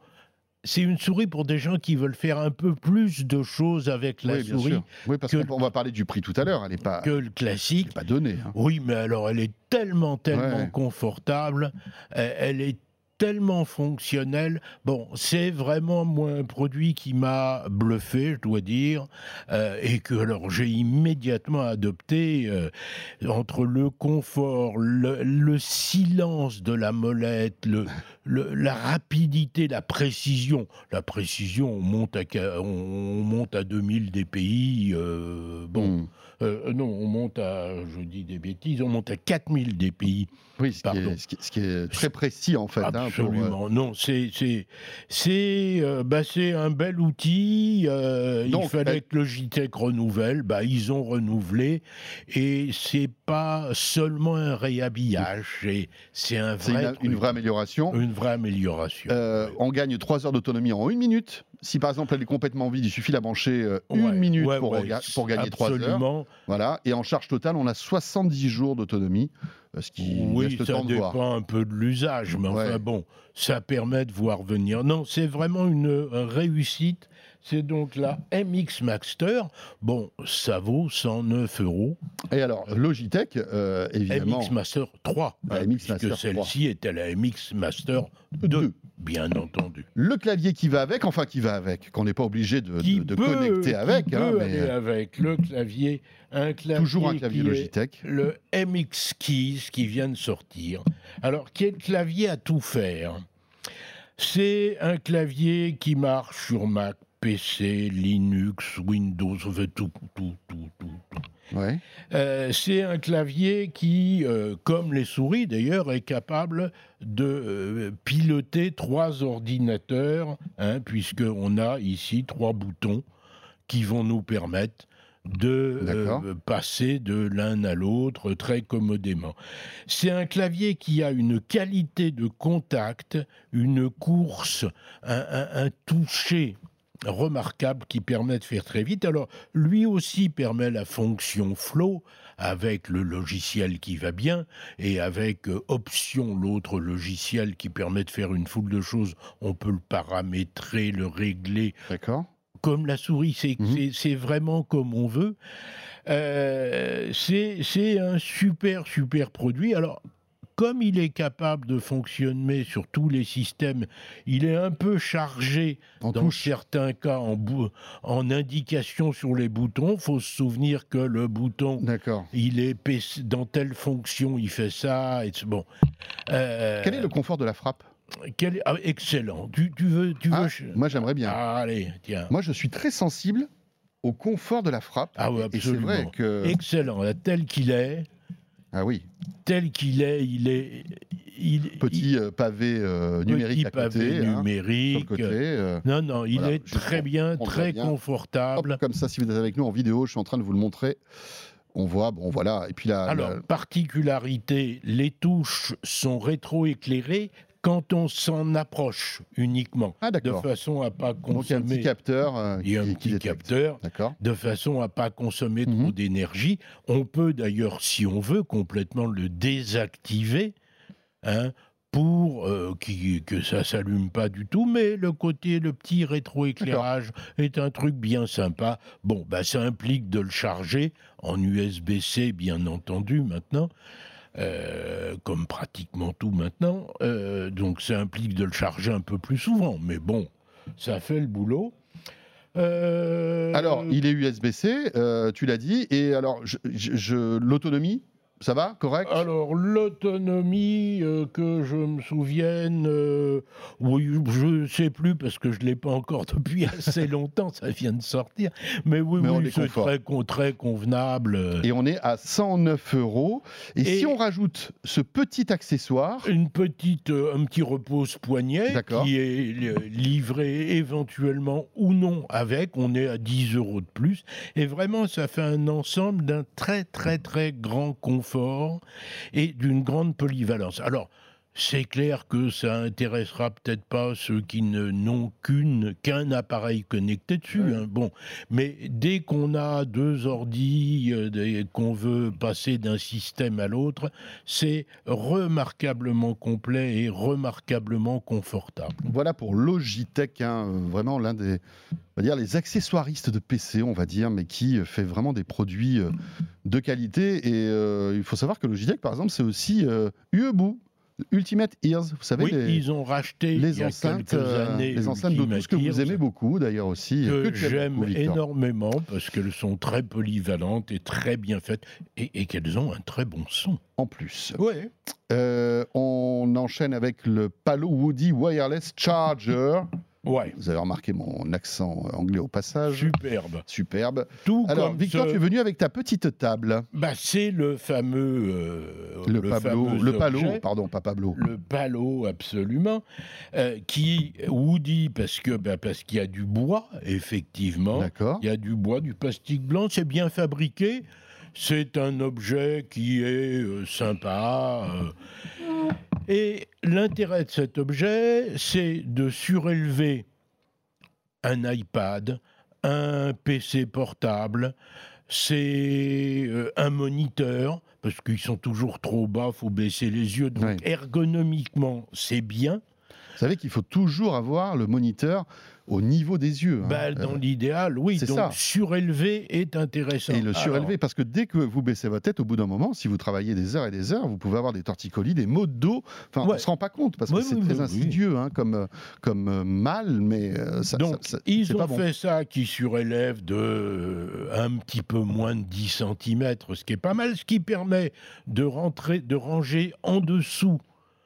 c'est une souris pour des gens qui veulent faire un peu plus de choses avec la souris. Oui, parce qu'on va parler du prix tout à l'heure. Elle n'est pas que le classique. pas donné. Hein. Oui, mais alors elle est tellement, tellement confortable. Elle est tellement fonctionnel. Bon, c'est vraiment moi un produit qui m'a bluffé, je dois dire, euh, et que alors j'ai immédiatement adopté euh, entre le confort, le, silence de la molette, le, la rapidité, la précision. La précision, on monte à, on, monte à 2000 DPI. Euh, bon. Hmm. Euh, non, on monte à, je dis des bêtises, on monte à 4000 DPI. Oui, ce, qui est, très précis en fait. Hein, Absolument. Non, c'est euh, bah, c'est un bel outil. il fallait que Logitech renouvelle. Bah, ils ont renouvelé et c'est pas seulement un réhabillage. C'est un vrai une, vraie amélioration. Une vraie amélioration. On gagne 3 heures d'autonomie en une minute. Si par exemple elle est complètement vide, il suffit de la brancher une minute pour, pour, gagner 3 heures. Voilà. Et en charge totale, on a 70 jours d'autonomie. Euh, ce qui oui, ça dépend un peu de l'usage, mais enfin bon, ça permet de voir venir. Non, c'est vraiment une réussite. C'est donc la MX Master. Bon, ça vaut 109 euros. Et alors, Logitech, euh, évidemment. MX Master 3. La MX Master celle-ci était la MX Master 2 bien entendu. Le clavier qui va avec, enfin qui va avec, qu'on n'est pas obligé de, connecter avec. Qui hein, mais... Euh, avec le clavier, un clavier toujours un clavier Logitech. Le MX Keys qui vient de sortir. Alors quel clavier à tout faire? C'est un clavier qui marche sur Mac, PC, Linux, Windows, tout, tout, tout, tout. tout. Euh, c'est un clavier qui, euh, comme les souris d'ailleurs, est capable de euh, piloter trois ordinateurs, hein, puisqu'on a ici trois boutons qui vont nous permettre de passer de l'un à l'autre très commodément. C'est un clavier qui a une qualité de contact, une course, un toucher remarquable qui permet de faire très vite. Alors, lui aussi permet la fonction flow avec le logiciel qui va bien et avec euh, option l'autre logiciel qui permet de faire une foule de choses. On peut le paramétrer, le régler. D'accord. Comme la souris, c'est Mhm. vraiment comme on veut. Euh, c'est un super, super produit. Alors, comme il est capable de fonctionner sur tous les systèmes, il est un peu chargé En dans touche. certains cas en, en indication sur les boutons. faut se souvenir que le bouton, D'accord. il est dans telle fonction, il fait ça. Et bon. Euh, Quel est le confort de la frappe? quel ah, excellent. Tu, tu veux, tu veux Ah, ch- Moi, j'aimerais bien. Ah, allez, tiens. Moi, je suis très sensible au confort de la frappe. Ah oui, Et c'est vrai absolument. que. Excellent. Tel qu'il est, Ah oui, tel qu'il est, il est. Il, petit euh, pavé euh, numérique petit à côté. pavé hein, numérique. côté. euh, Non, non, il Voilà, est très bien, très bien. confortable. hop, comme ça, si vous êtes avec nous en vidéo, je suis en train de vous le montrer. On voit, bon voilà. Et puis là, Alors, la- particularité, les touches sont rétroéclairées quand on s'en approche uniquement, ah de façon à pas Donc il y a un petit consommer. capteur. euh, Il y a un petit capteur. De façon à pas consommer trop Mhm. d'énergie. On peut d'ailleurs, si on veut, complètement le désactiver hein, pour euh, qui- que ça s'allume pas du tout. Mais le côté, le petit rétroéclairage est un truc bien sympa. Bon, bah, ça implique de le charger en USB-C, bien entendu, maintenant. Euh, comme pratiquement tout maintenant. Euh, donc ça implique de le charger un peu plus souvent. Mais bon, ça fait le boulot. Euh, Alors, il est USB-C, tu l'as dit. Et alors, je- l'autonomie, ça va, correct? Alors, l'autonomie, euh, que je me souvienne, euh, oui, je ne sais plus parce que je ne l'ai pas encore depuis <laughs> assez longtemps, ça vient de sortir. Mais oui, Mais on oui, est c'est très, très convenable. Et on est à 109 euros. Et, Et- si on rajoute ce petit accessoire, Une petite, euh, un petit repose-poignet qui est livré éventuellement ou non avec. On est à 10 euros de plus. Et vraiment, ça fait un ensemble d'un très, très, très grand confort et d'une grande polyvalence. Alors, c'est clair que ça intéressera peut-être pas ceux qui ne n'ont qu'une qu'un appareil connecté dessus. hein. Bon, mais dès qu'on a deux ordis, euh, qu'on veut passer d'un système à l'autre, c'est remarquablement complet et remarquablement confortable. voilà pour Logitech, hein, euh, vraiment l'un des, on va dire, les accessoiristes de PC, on va dire, mais qui euh, fait vraiment des produits euh, de qualité. Et euh, il faut savoir que Logitech, par exemple, c'est aussi euh, Ultimate Ears. Vous savez, Oui, les, ils ont racheté il les y a enceintes, euh, années les enceintes Bluetooth que vous aimez beaucoup, d'ailleurs aussi. que aimes j'aime énormément parce qu'elles sont très polyvalentes et très bien faites et, et qu'elles ont un très bon son. En plus. Ouais. Euh, on enchaîne avec le Palo Woody Wireless Charger. Ouais. Vous avez remarqué mon accent anglais au passage. Superbe. Superbe. Tout Alors, comme Victor, ce- tu es venu avec ta petite table. bah, c'est le fameux euh, Le, Pablo, fameux le Palo, objet, pardon, pas Pablo. le palo absolument, euh, qui Woody parce que bah, parce qu'il y a du bois effectivement, D'accord. il y a du bois, du plastique blanc, c'est bien fabriqué. C'est un objet qui est euh, sympa. euh. Et l'intérêt de cet objet, c'est de surélever un iPad, un PC portable, c'est euh, un moniteur, parce qu'ils sont toujours trop bas, faut baisser les yeux. Donc ergonomiquement, c'est bien. Vous savez qu'il faut toujours avoir le moniteur au niveau des yeux. hein. Bah, dans Euh, l'idéal, oui. Donc ça. surélever est intéressant. et le surélever, Alors, parce que dès que vous baissez votre tête, au bout d'un moment, si vous travaillez des heures et des heures, vous pouvez avoir des torticolis, des maux de dos. Enfin, on Ouais. se rend pas compte, parce que Oui, c'est oui, très oui, insidieux hein, comme, euh, comme euh, mal, mais ça, Donc, ça- ça- ils ont pas bon. fait ça qui surélève de un petit peu moins de 10 cm, ce qui est pas mal, ce qui permet de rentrer, de ranger en dessous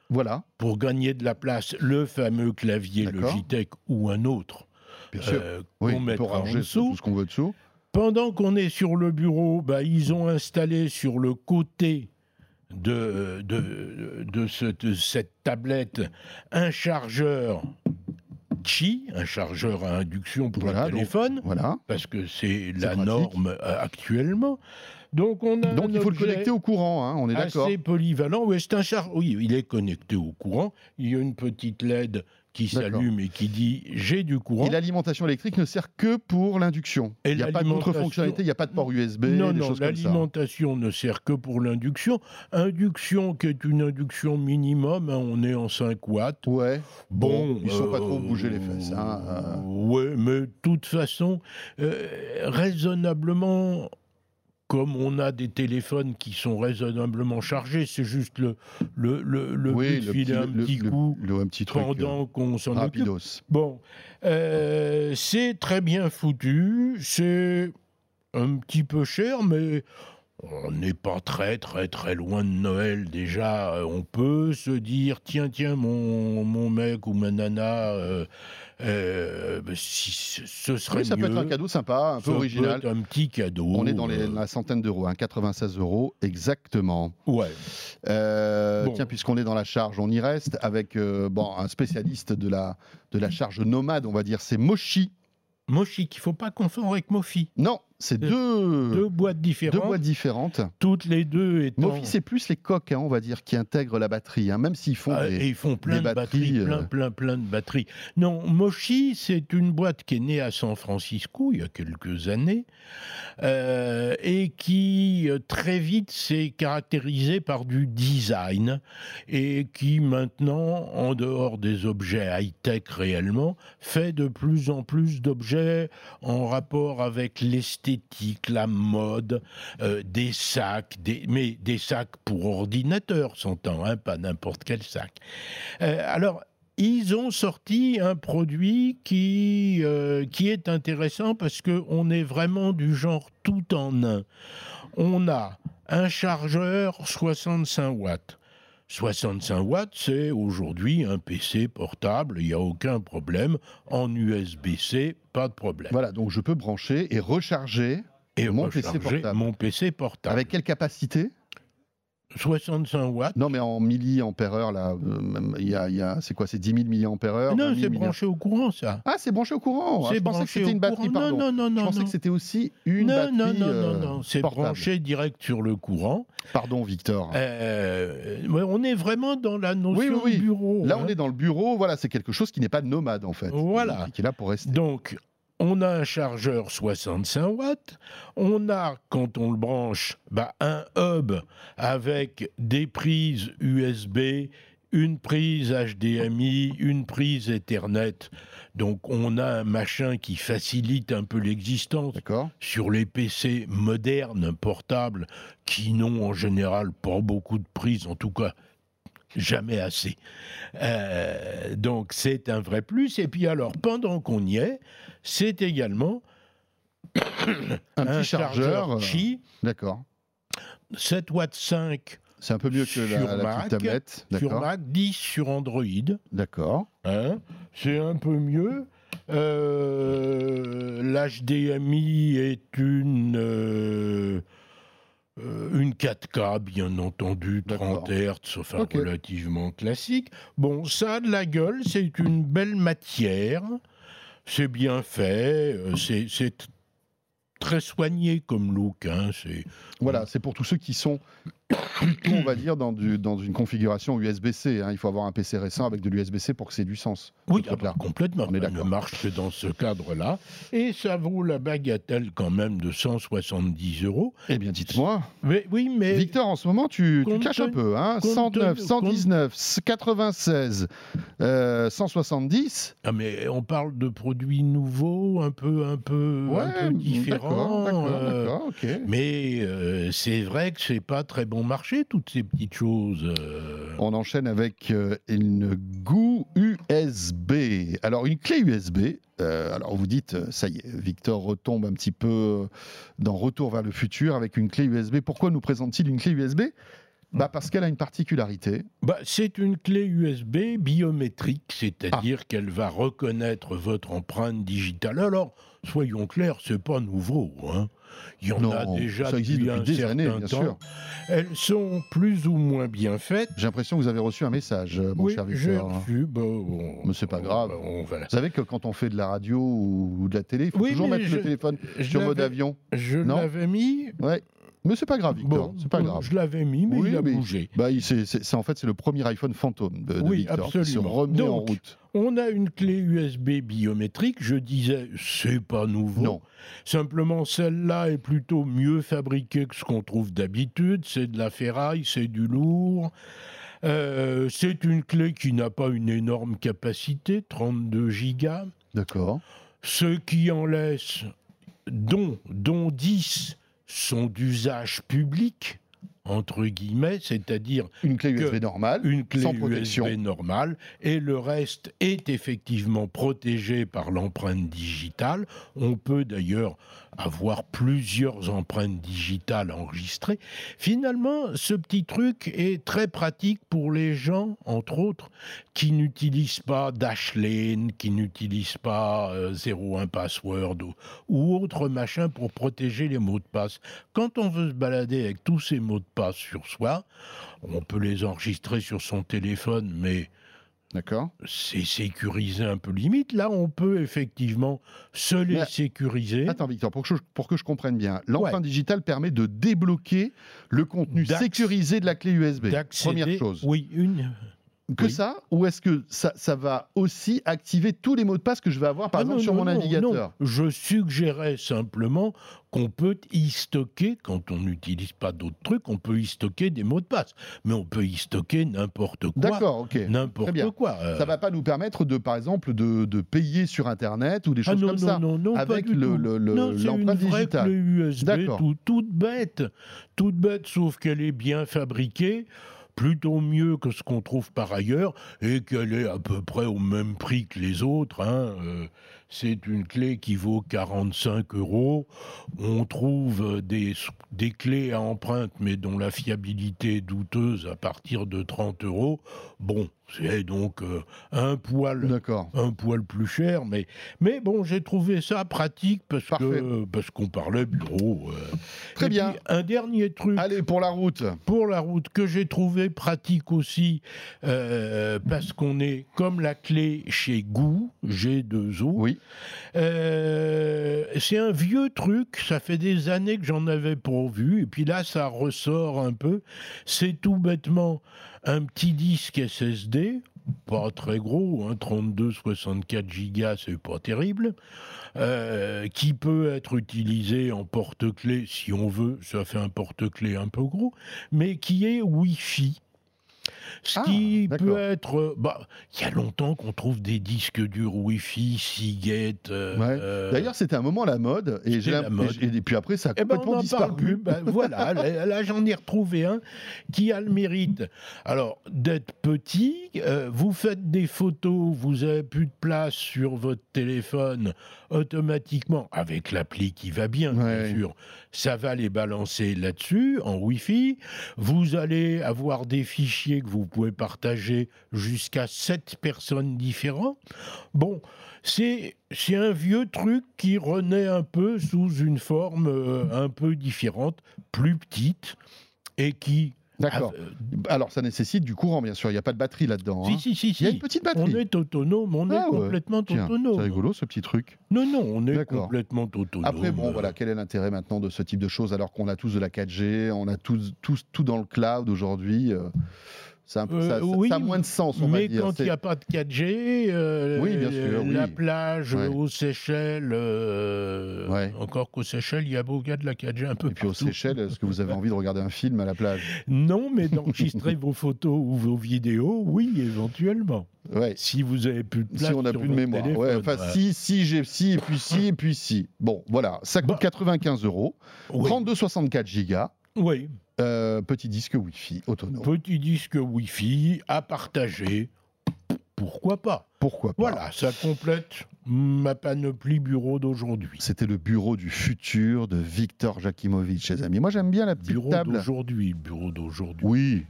Voilà, pour gagner de la place le fameux clavier. Logitech ou un autre bien sûr. euh, oui, qu'on on peut mettra en ranger dessous. tout ce qu'on veut dessous. Pendant qu'on est sur le bureau, bah, ils ont installé sur le côté de, de, de ce- de cette tablette un chargeur Qi, un chargeur à induction pour Voilà, un donc- téléphone, Voilà. parce que c'est C'est la pratique. norme euh, actuellement. Donc on a Donc il faut le connecter au courant, hein, on est d'accord. assez polyvalent. Oui, c'est un char. Oui, il est connecté au courant. Il y a une petite LED qui s'allume et qui dit j'ai du courant. Et l'alimentation électrique ne sert que pour l'induction. Il n'y a pas d'autre fonctionnalité, il n'y a pas de port USB. Non, non, l'alimentation ne sert que pour l'induction. Induction qui est une induction minimum, hein, on est en 5 watts. Ouais. Bon, ils ne sont pas trop bougés les fesses. Hein, euh. Ouais, mais de toute façon, euh, raisonnablement comme on a des téléphones qui sont raisonnablement chargés, c'est juste le, le, le, le oui, but de filer un petit coup un petit truc, pendant euh, qu'on s'en occupe. Bon, euh, c'est très bien foutu, c'est un petit peu cher, mais on n'est pas très très très loin de Noël déjà. On peut se dire tiens tiens mon, mon mec ou ma nana euh, euh, si ce serait oui, ça peut être un cadeau sympa, un peu original. un petit cadeau. On est dans les, euh. la centaine d'euros, hein, 96 euros exactement. Ouais. Euh, tiens, puisqu'on est dans la charge, on y reste avec bon, un spécialiste de la, de la charge nomade, on va dire, c'est Moshi. Moshi, qu'il ne faut pas confondre avec Mofi. Non, c'est deux, deux boîtes différentes. Deux boîtes différentes. Toutes les deux étant. Mofi, c'est plus les coques, hein, on va dire, qui intègrent la batterie, hein, même s'ils font. Ah, et ils font plein de batteries, plein, euh. plein, plein de batteries. Non, Moshi, c'est une boîte qui est née à San Francisco il y a quelques années euh, et qui euh, très vite s'est caractérisée par du design et qui maintenant, en dehors des objets high-tech réellement, fait de plus en plus d'objets en rapport avec l'esthétique la mode, euh, des sacs, des, mais des sacs pour ordinateur, s'entend, hein, pas n'importe quel sac. Euh, alors, ils ont sorti un produit qui, euh, qui est intéressant parce qu'on est vraiment du genre tout en un. On a un chargeur 65 watts. 65 watts, c'est aujourd'hui un PC portable, il n'y a aucun problème. En USB-C, pas de problème. Voilà, donc je peux brancher et recharger et mon PC portable. Mon PC portable. Avec quelle capacité? 65 watts. Non, mais en milliampères-heure, là, euh, il y a, c'est quoi C'est 10 000 milliampères-heure Non, c'est branché au courant, ça. Ah, c'est branché au courant. Ah, je pensais que c'était une batterie, pardon. Non, non, non, Je pensais que c'était aussi une batterie Non, non, non, non, c'est branché direct sur le courant. Pardon, Victor. Euh, on est vraiment dans la notion oui, bureau. Là, hein. on est dans le bureau. Voilà, c'est quelque chose qui n'est pas nomade, en fait. Voilà. Qui est là pour rester. Donc, on a un chargeur 65 watts, on a, quand on le branche, bah, un hub avec des prises USB, une prise HDMI, une prise Ethernet. Donc on a un machin qui facilite un peu l'existence sur les PC modernes, portables, qui n'ont en général pas beaucoup de prises, en tout cas jamais assez. Euh, donc c'est un vrai plus. Et puis alors, pendant qu'on y est, c'est également un, petit chargeur, Qi. D'accord. 7 watts 5 c'est un peu mieux que la, Mac, tablette. Sur Mac, 10 sur Android. D'accord. Hein c'est un peu mieux. Euh, L'HDMI est une euh, euh, une 4K, bien entendu, 30 Hz, enfin relativement classique. Bon, ça a de la gueule, c'est une belle matière, c'est bien fait, euh, c'est très soigné comme look. Hein, voilà, c'est pour tous ceux qui sont plutôt, on va dire, dans, du, dans une configuration USB-C. Hein. Il faut avoir un PC récent avec de l'USB-C pour que c'est du sens. Oui, ah bah, complètement. On est ne marche que dans ce cadre-là. Et ça vaut la bagatelle quand même de 170 euros. Eh bien, dites-moi. oui, mais... Victor, en ce moment, tu, tu caches un peu. Hein 109, 119, 96, 170. Ah, mais on parle de produits nouveaux, un peu, un peu, un peu différents. Euh, mais euh, c'est vrai que c'est pas très bon marché, toutes ces petites choses. Euh. On enchaîne avec euh, une GU USB. Alors, une clé USB. Euh, alors, vous dites, ça y est, Victor retombe un petit peu dans Retour vers le futur avec une clé USB. Pourquoi nous présente-t-il une clé USB bah parce qu'elle a une particularité. Bah, c'est une clé USB biométrique, c'est-à-dire ah. qu'elle va reconnaître votre empreinte digitale. Alors, soyons clairs, c'est pas nouveau. Hein. Il y en a déjà ça existe depuis, des années, bien sûr. Elles sont plus ou moins bien faites. J'ai l'impression que vous avez reçu un message, mon oui, cher Victor. J'ai reçu. Bah, Mais c'est pas grave. Bah, vous savez que quand on fait de la radio ou de la télé, il faut toujours mettre le téléphone sur mode avion. Je l'avais mis. Ouais. Mais c'est pas grave, Victor. Bon, c'est pas grave. Je l'avais mis, mais Oui, il a mais- bougé. Bah, c'est- en fait, c'est le premier iPhone fantôme de, de Oui, Victor qui se absolument. en Donc, route. On a une clé USB biométrique. Je disais, c'est pas nouveau. Non. Simplement, celle-là est plutôt mieux fabriquée que ce qu'on trouve d'habitude. C'est de la ferraille, c'est du lourd. Euh, c'est une clé qui n'a pas une énorme capacité, 32 gigas. D'accord. Ce qui en laisse, dont, dont 10 sont d'usage public, entre guillemets, c'est-à-dire Une clé USB normale, une clé sans protection. USB normale, et le reste est effectivement protégé par l'empreinte digitale. On peut d'ailleurs avoir plusieurs empreintes digitales enregistrées. Finalement, ce petit truc est très pratique pour les gens, entre autres, qui n'utilisent pas Dashlane, qui n'utilisent pas euh, 01 Password ou, ou autre machin pour protéger les mots de passe. Quand on veut se balader avec tous ces mots de passe sur soi, on peut les enregistrer sur son téléphone, mais D'accord. c'est sécurisé un peu limite. Là, on peut effectivement se les Mais- sécuriser. Attends, Victor, pour que je, pour que je comprenne bien, l'empreinte Ouais. digitale permet de débloquer le contenu sécurisé de la clé USB. Première chose. Oui, une. Que oui. ça Ou est-ce que ça, ça va aussi activer tous les mots de passe que je vais avoir, par Ah exemple, non, sur non, mon non, navigateur non. Je suggérais simplement qu'on peut y stocker, quand on n'utilise pas d'autres trucs, on peut y stocker des mots de passe. Mais on peut y stocker n'importe quoi. D'accord, ok. Très N'importe bien. quoi. euh. Ça va pas nous permettre de, par exemple, de, de payer sur Internet ou des Ah choses non, comme non, ça. non, non, pas avec du le- le- le- Non, c'est une l'empreinte vraie clé USB, D'accord. tout- toute bête, toute bête, sauf qu'elle est bien fabriquée, plutôt mieux que ce qu'on trouve par ailleurs, et qu'elle est à peu près au même prix que les autres. hein. Euh, C'est une clé qui vaut 45 euros. On trouve des, des clés à empreinte, mais dont la fiabilité est douteuse à partir de 30 euros. Bon, c'est donc euh, un poil un poil plus cher, mais, mais bon, j'ai trouvé ça pratique parce Parfait. que parce qu'on parlait bureau. euh. Très Et bien. puis, un dernier truc Allez, pour la route. pour la route que j'ai trouvé pratique aussi euh, parce qu'on est comme la clé chez Goo, G2O. Oui. C'est un vieux truc, ça fait des années que j'en avais pourvu, et puis là ça ressort un peu. C'est tout bêtement un petit disque SSD, pas très gros, hein, 32-64 gigas, c'est pas terrible, euh, qui peut être utilisé en porte-clés si on veut, ça fait un porte-clés un peu gros, mais qui est Wi-Fi. Ce Ah, qui peut être. euh, Bah, il y a longtemps qu'on trouve des disques durs Wi-Fi, Seagate. euh, Ouais. euh, D'ailleurs, c'était un moment la mode. Et, j'ai c'était la l'imp- mode. et- et puis après, ça a eh ben, complètement disparu. Ben, voilà, <laughs> là, là, j'en ai retrouvé un qui a le mérite. Alors, d'être petit, euh, vous faites des photos, vous avez plus de place sur votre téléphone, automatiquement, avec l'appli qui va bien, Ouais. bien sûr, ça va les balancer là-dessus, en Wi-Fi. Vous allez avoir des fichiers que vous pouvez partager jusqu'à 7 personnes différentes. Bon, c'est c'est un vieux truc qui renaît un peu sous une forme euh, un peu différente, plus petite, et qui... D'accord. Ah, euh, Alors, ça nécessite du courant, bien sûr. Il n'y a pas de batterie là-dedans. hein. si, si, si, Il y a si. une petite On batterie. est autonome, on Ah est ouais. complètement Tiens, autonome. c'est rigolo ce petit truc. Non, non, on est complètement autonome. Après, bon, voilà, quel est l'intérêt maintenant de ce type de choses alors qu'on a tous de la 4G, on a tous, tous tout dans le cloud aujourd'hui euh, ça, Euh, ça- oui, ça a moins de sens, on va Mais dire. quand il n'y a pas de 4G, euh, Oui, bien sûr, la plage Ouais. aux Seychelles, euh, Ouais. encore qu'aux Seychelles, il y a beau gars de la 4G un peu Et puis aux. Seychelles, est-ce que vous avez envie de regarder un film à la plage? Non, mais d'enregistrer <laughs> vos photos ou vos vidéos, oui, éventuellement. Ouais. Si vous avez plus de place Si on n'a plus de mémoire. téléphone, Ouais, enfin, si, si, j'ai si, et puis si, et puis si. Bon, voilà, ça coûte Bah. 95 euros, Oui. 32-64 gigas, Oui, euh, petit disque Wi-Fi autonome. petit disque Wi-Fi à partager. Pourquoi pas? Pourquoi pas? Voilà, ça complète ma panoplie bureau d'aujourd'hui. C'était le bureau du futur de Victor Jakimovic, les amis. Moi, j'aime bien la petite Bureau table. d'aujourd'hui, le bureau d'aujourd'hui. Oui.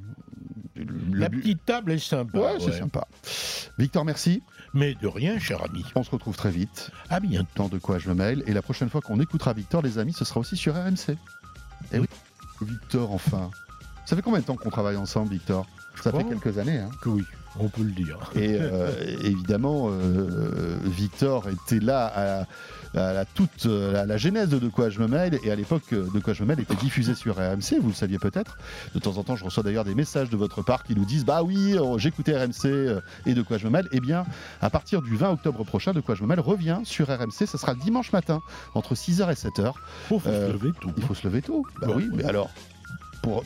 La bu- petite table est sympa. Ouais, c'est sympa. Victor, merci. Mais de rien, cher ami. On se retrouve très vite. À bientôt. Tant de quoi je me mail. Et la prochaine fois qu'on écoutera Victor, les amis, ce sera aussi sur RMC. Eh oui. Victor, enfin. Ça fait combien de temps qu'on travaille ensemble, Victor? Ça fait crois. quelques années, hein Que oui. On peut le dire. Et évidemment, Victor était là à la, toute, la, genèse de De quoi je me mêle. Et à l'époque, De quoi je me mêle était diffusé sur RMC, vous le saviez peut-être. De temps en temps, je reçois d'ailleurs des messages de votre part qui nous disent Bah oui, j'écoutais RMC euh, et De quoi je me mêle. Eh bien, à partir du 20 octobre prochain, De quoi je me mêle revient sur RMC. Ce sera dimanche matin, entre 6h et 7h. Il faut se lever tôt. Il faut se lever tôt. Bah, oui, mais alors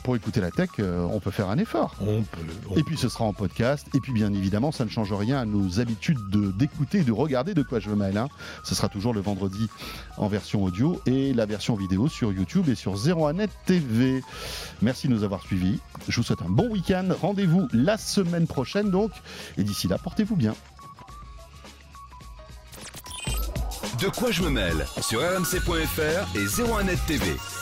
pour, écouter la tech, euh, on peut faire un effort. On peut. et puis ce sera en podcast. Et puis bien évidemment, ça ne change rien à nos habitudes d'écouter, de, de regarder de quoi je me mêle. Hein. Ce sera toujours le vendredi en version audio et la version vidéo sur YouTube et sur 01net TV. Merci de nous avoir suivis. Je vous souhaite un bon week-end. Rendez-vous la semaine prochaine donc. Et d'ici là, portez-vous bien. De quoi je me mêle? Sur rmc.fr et 01net TV.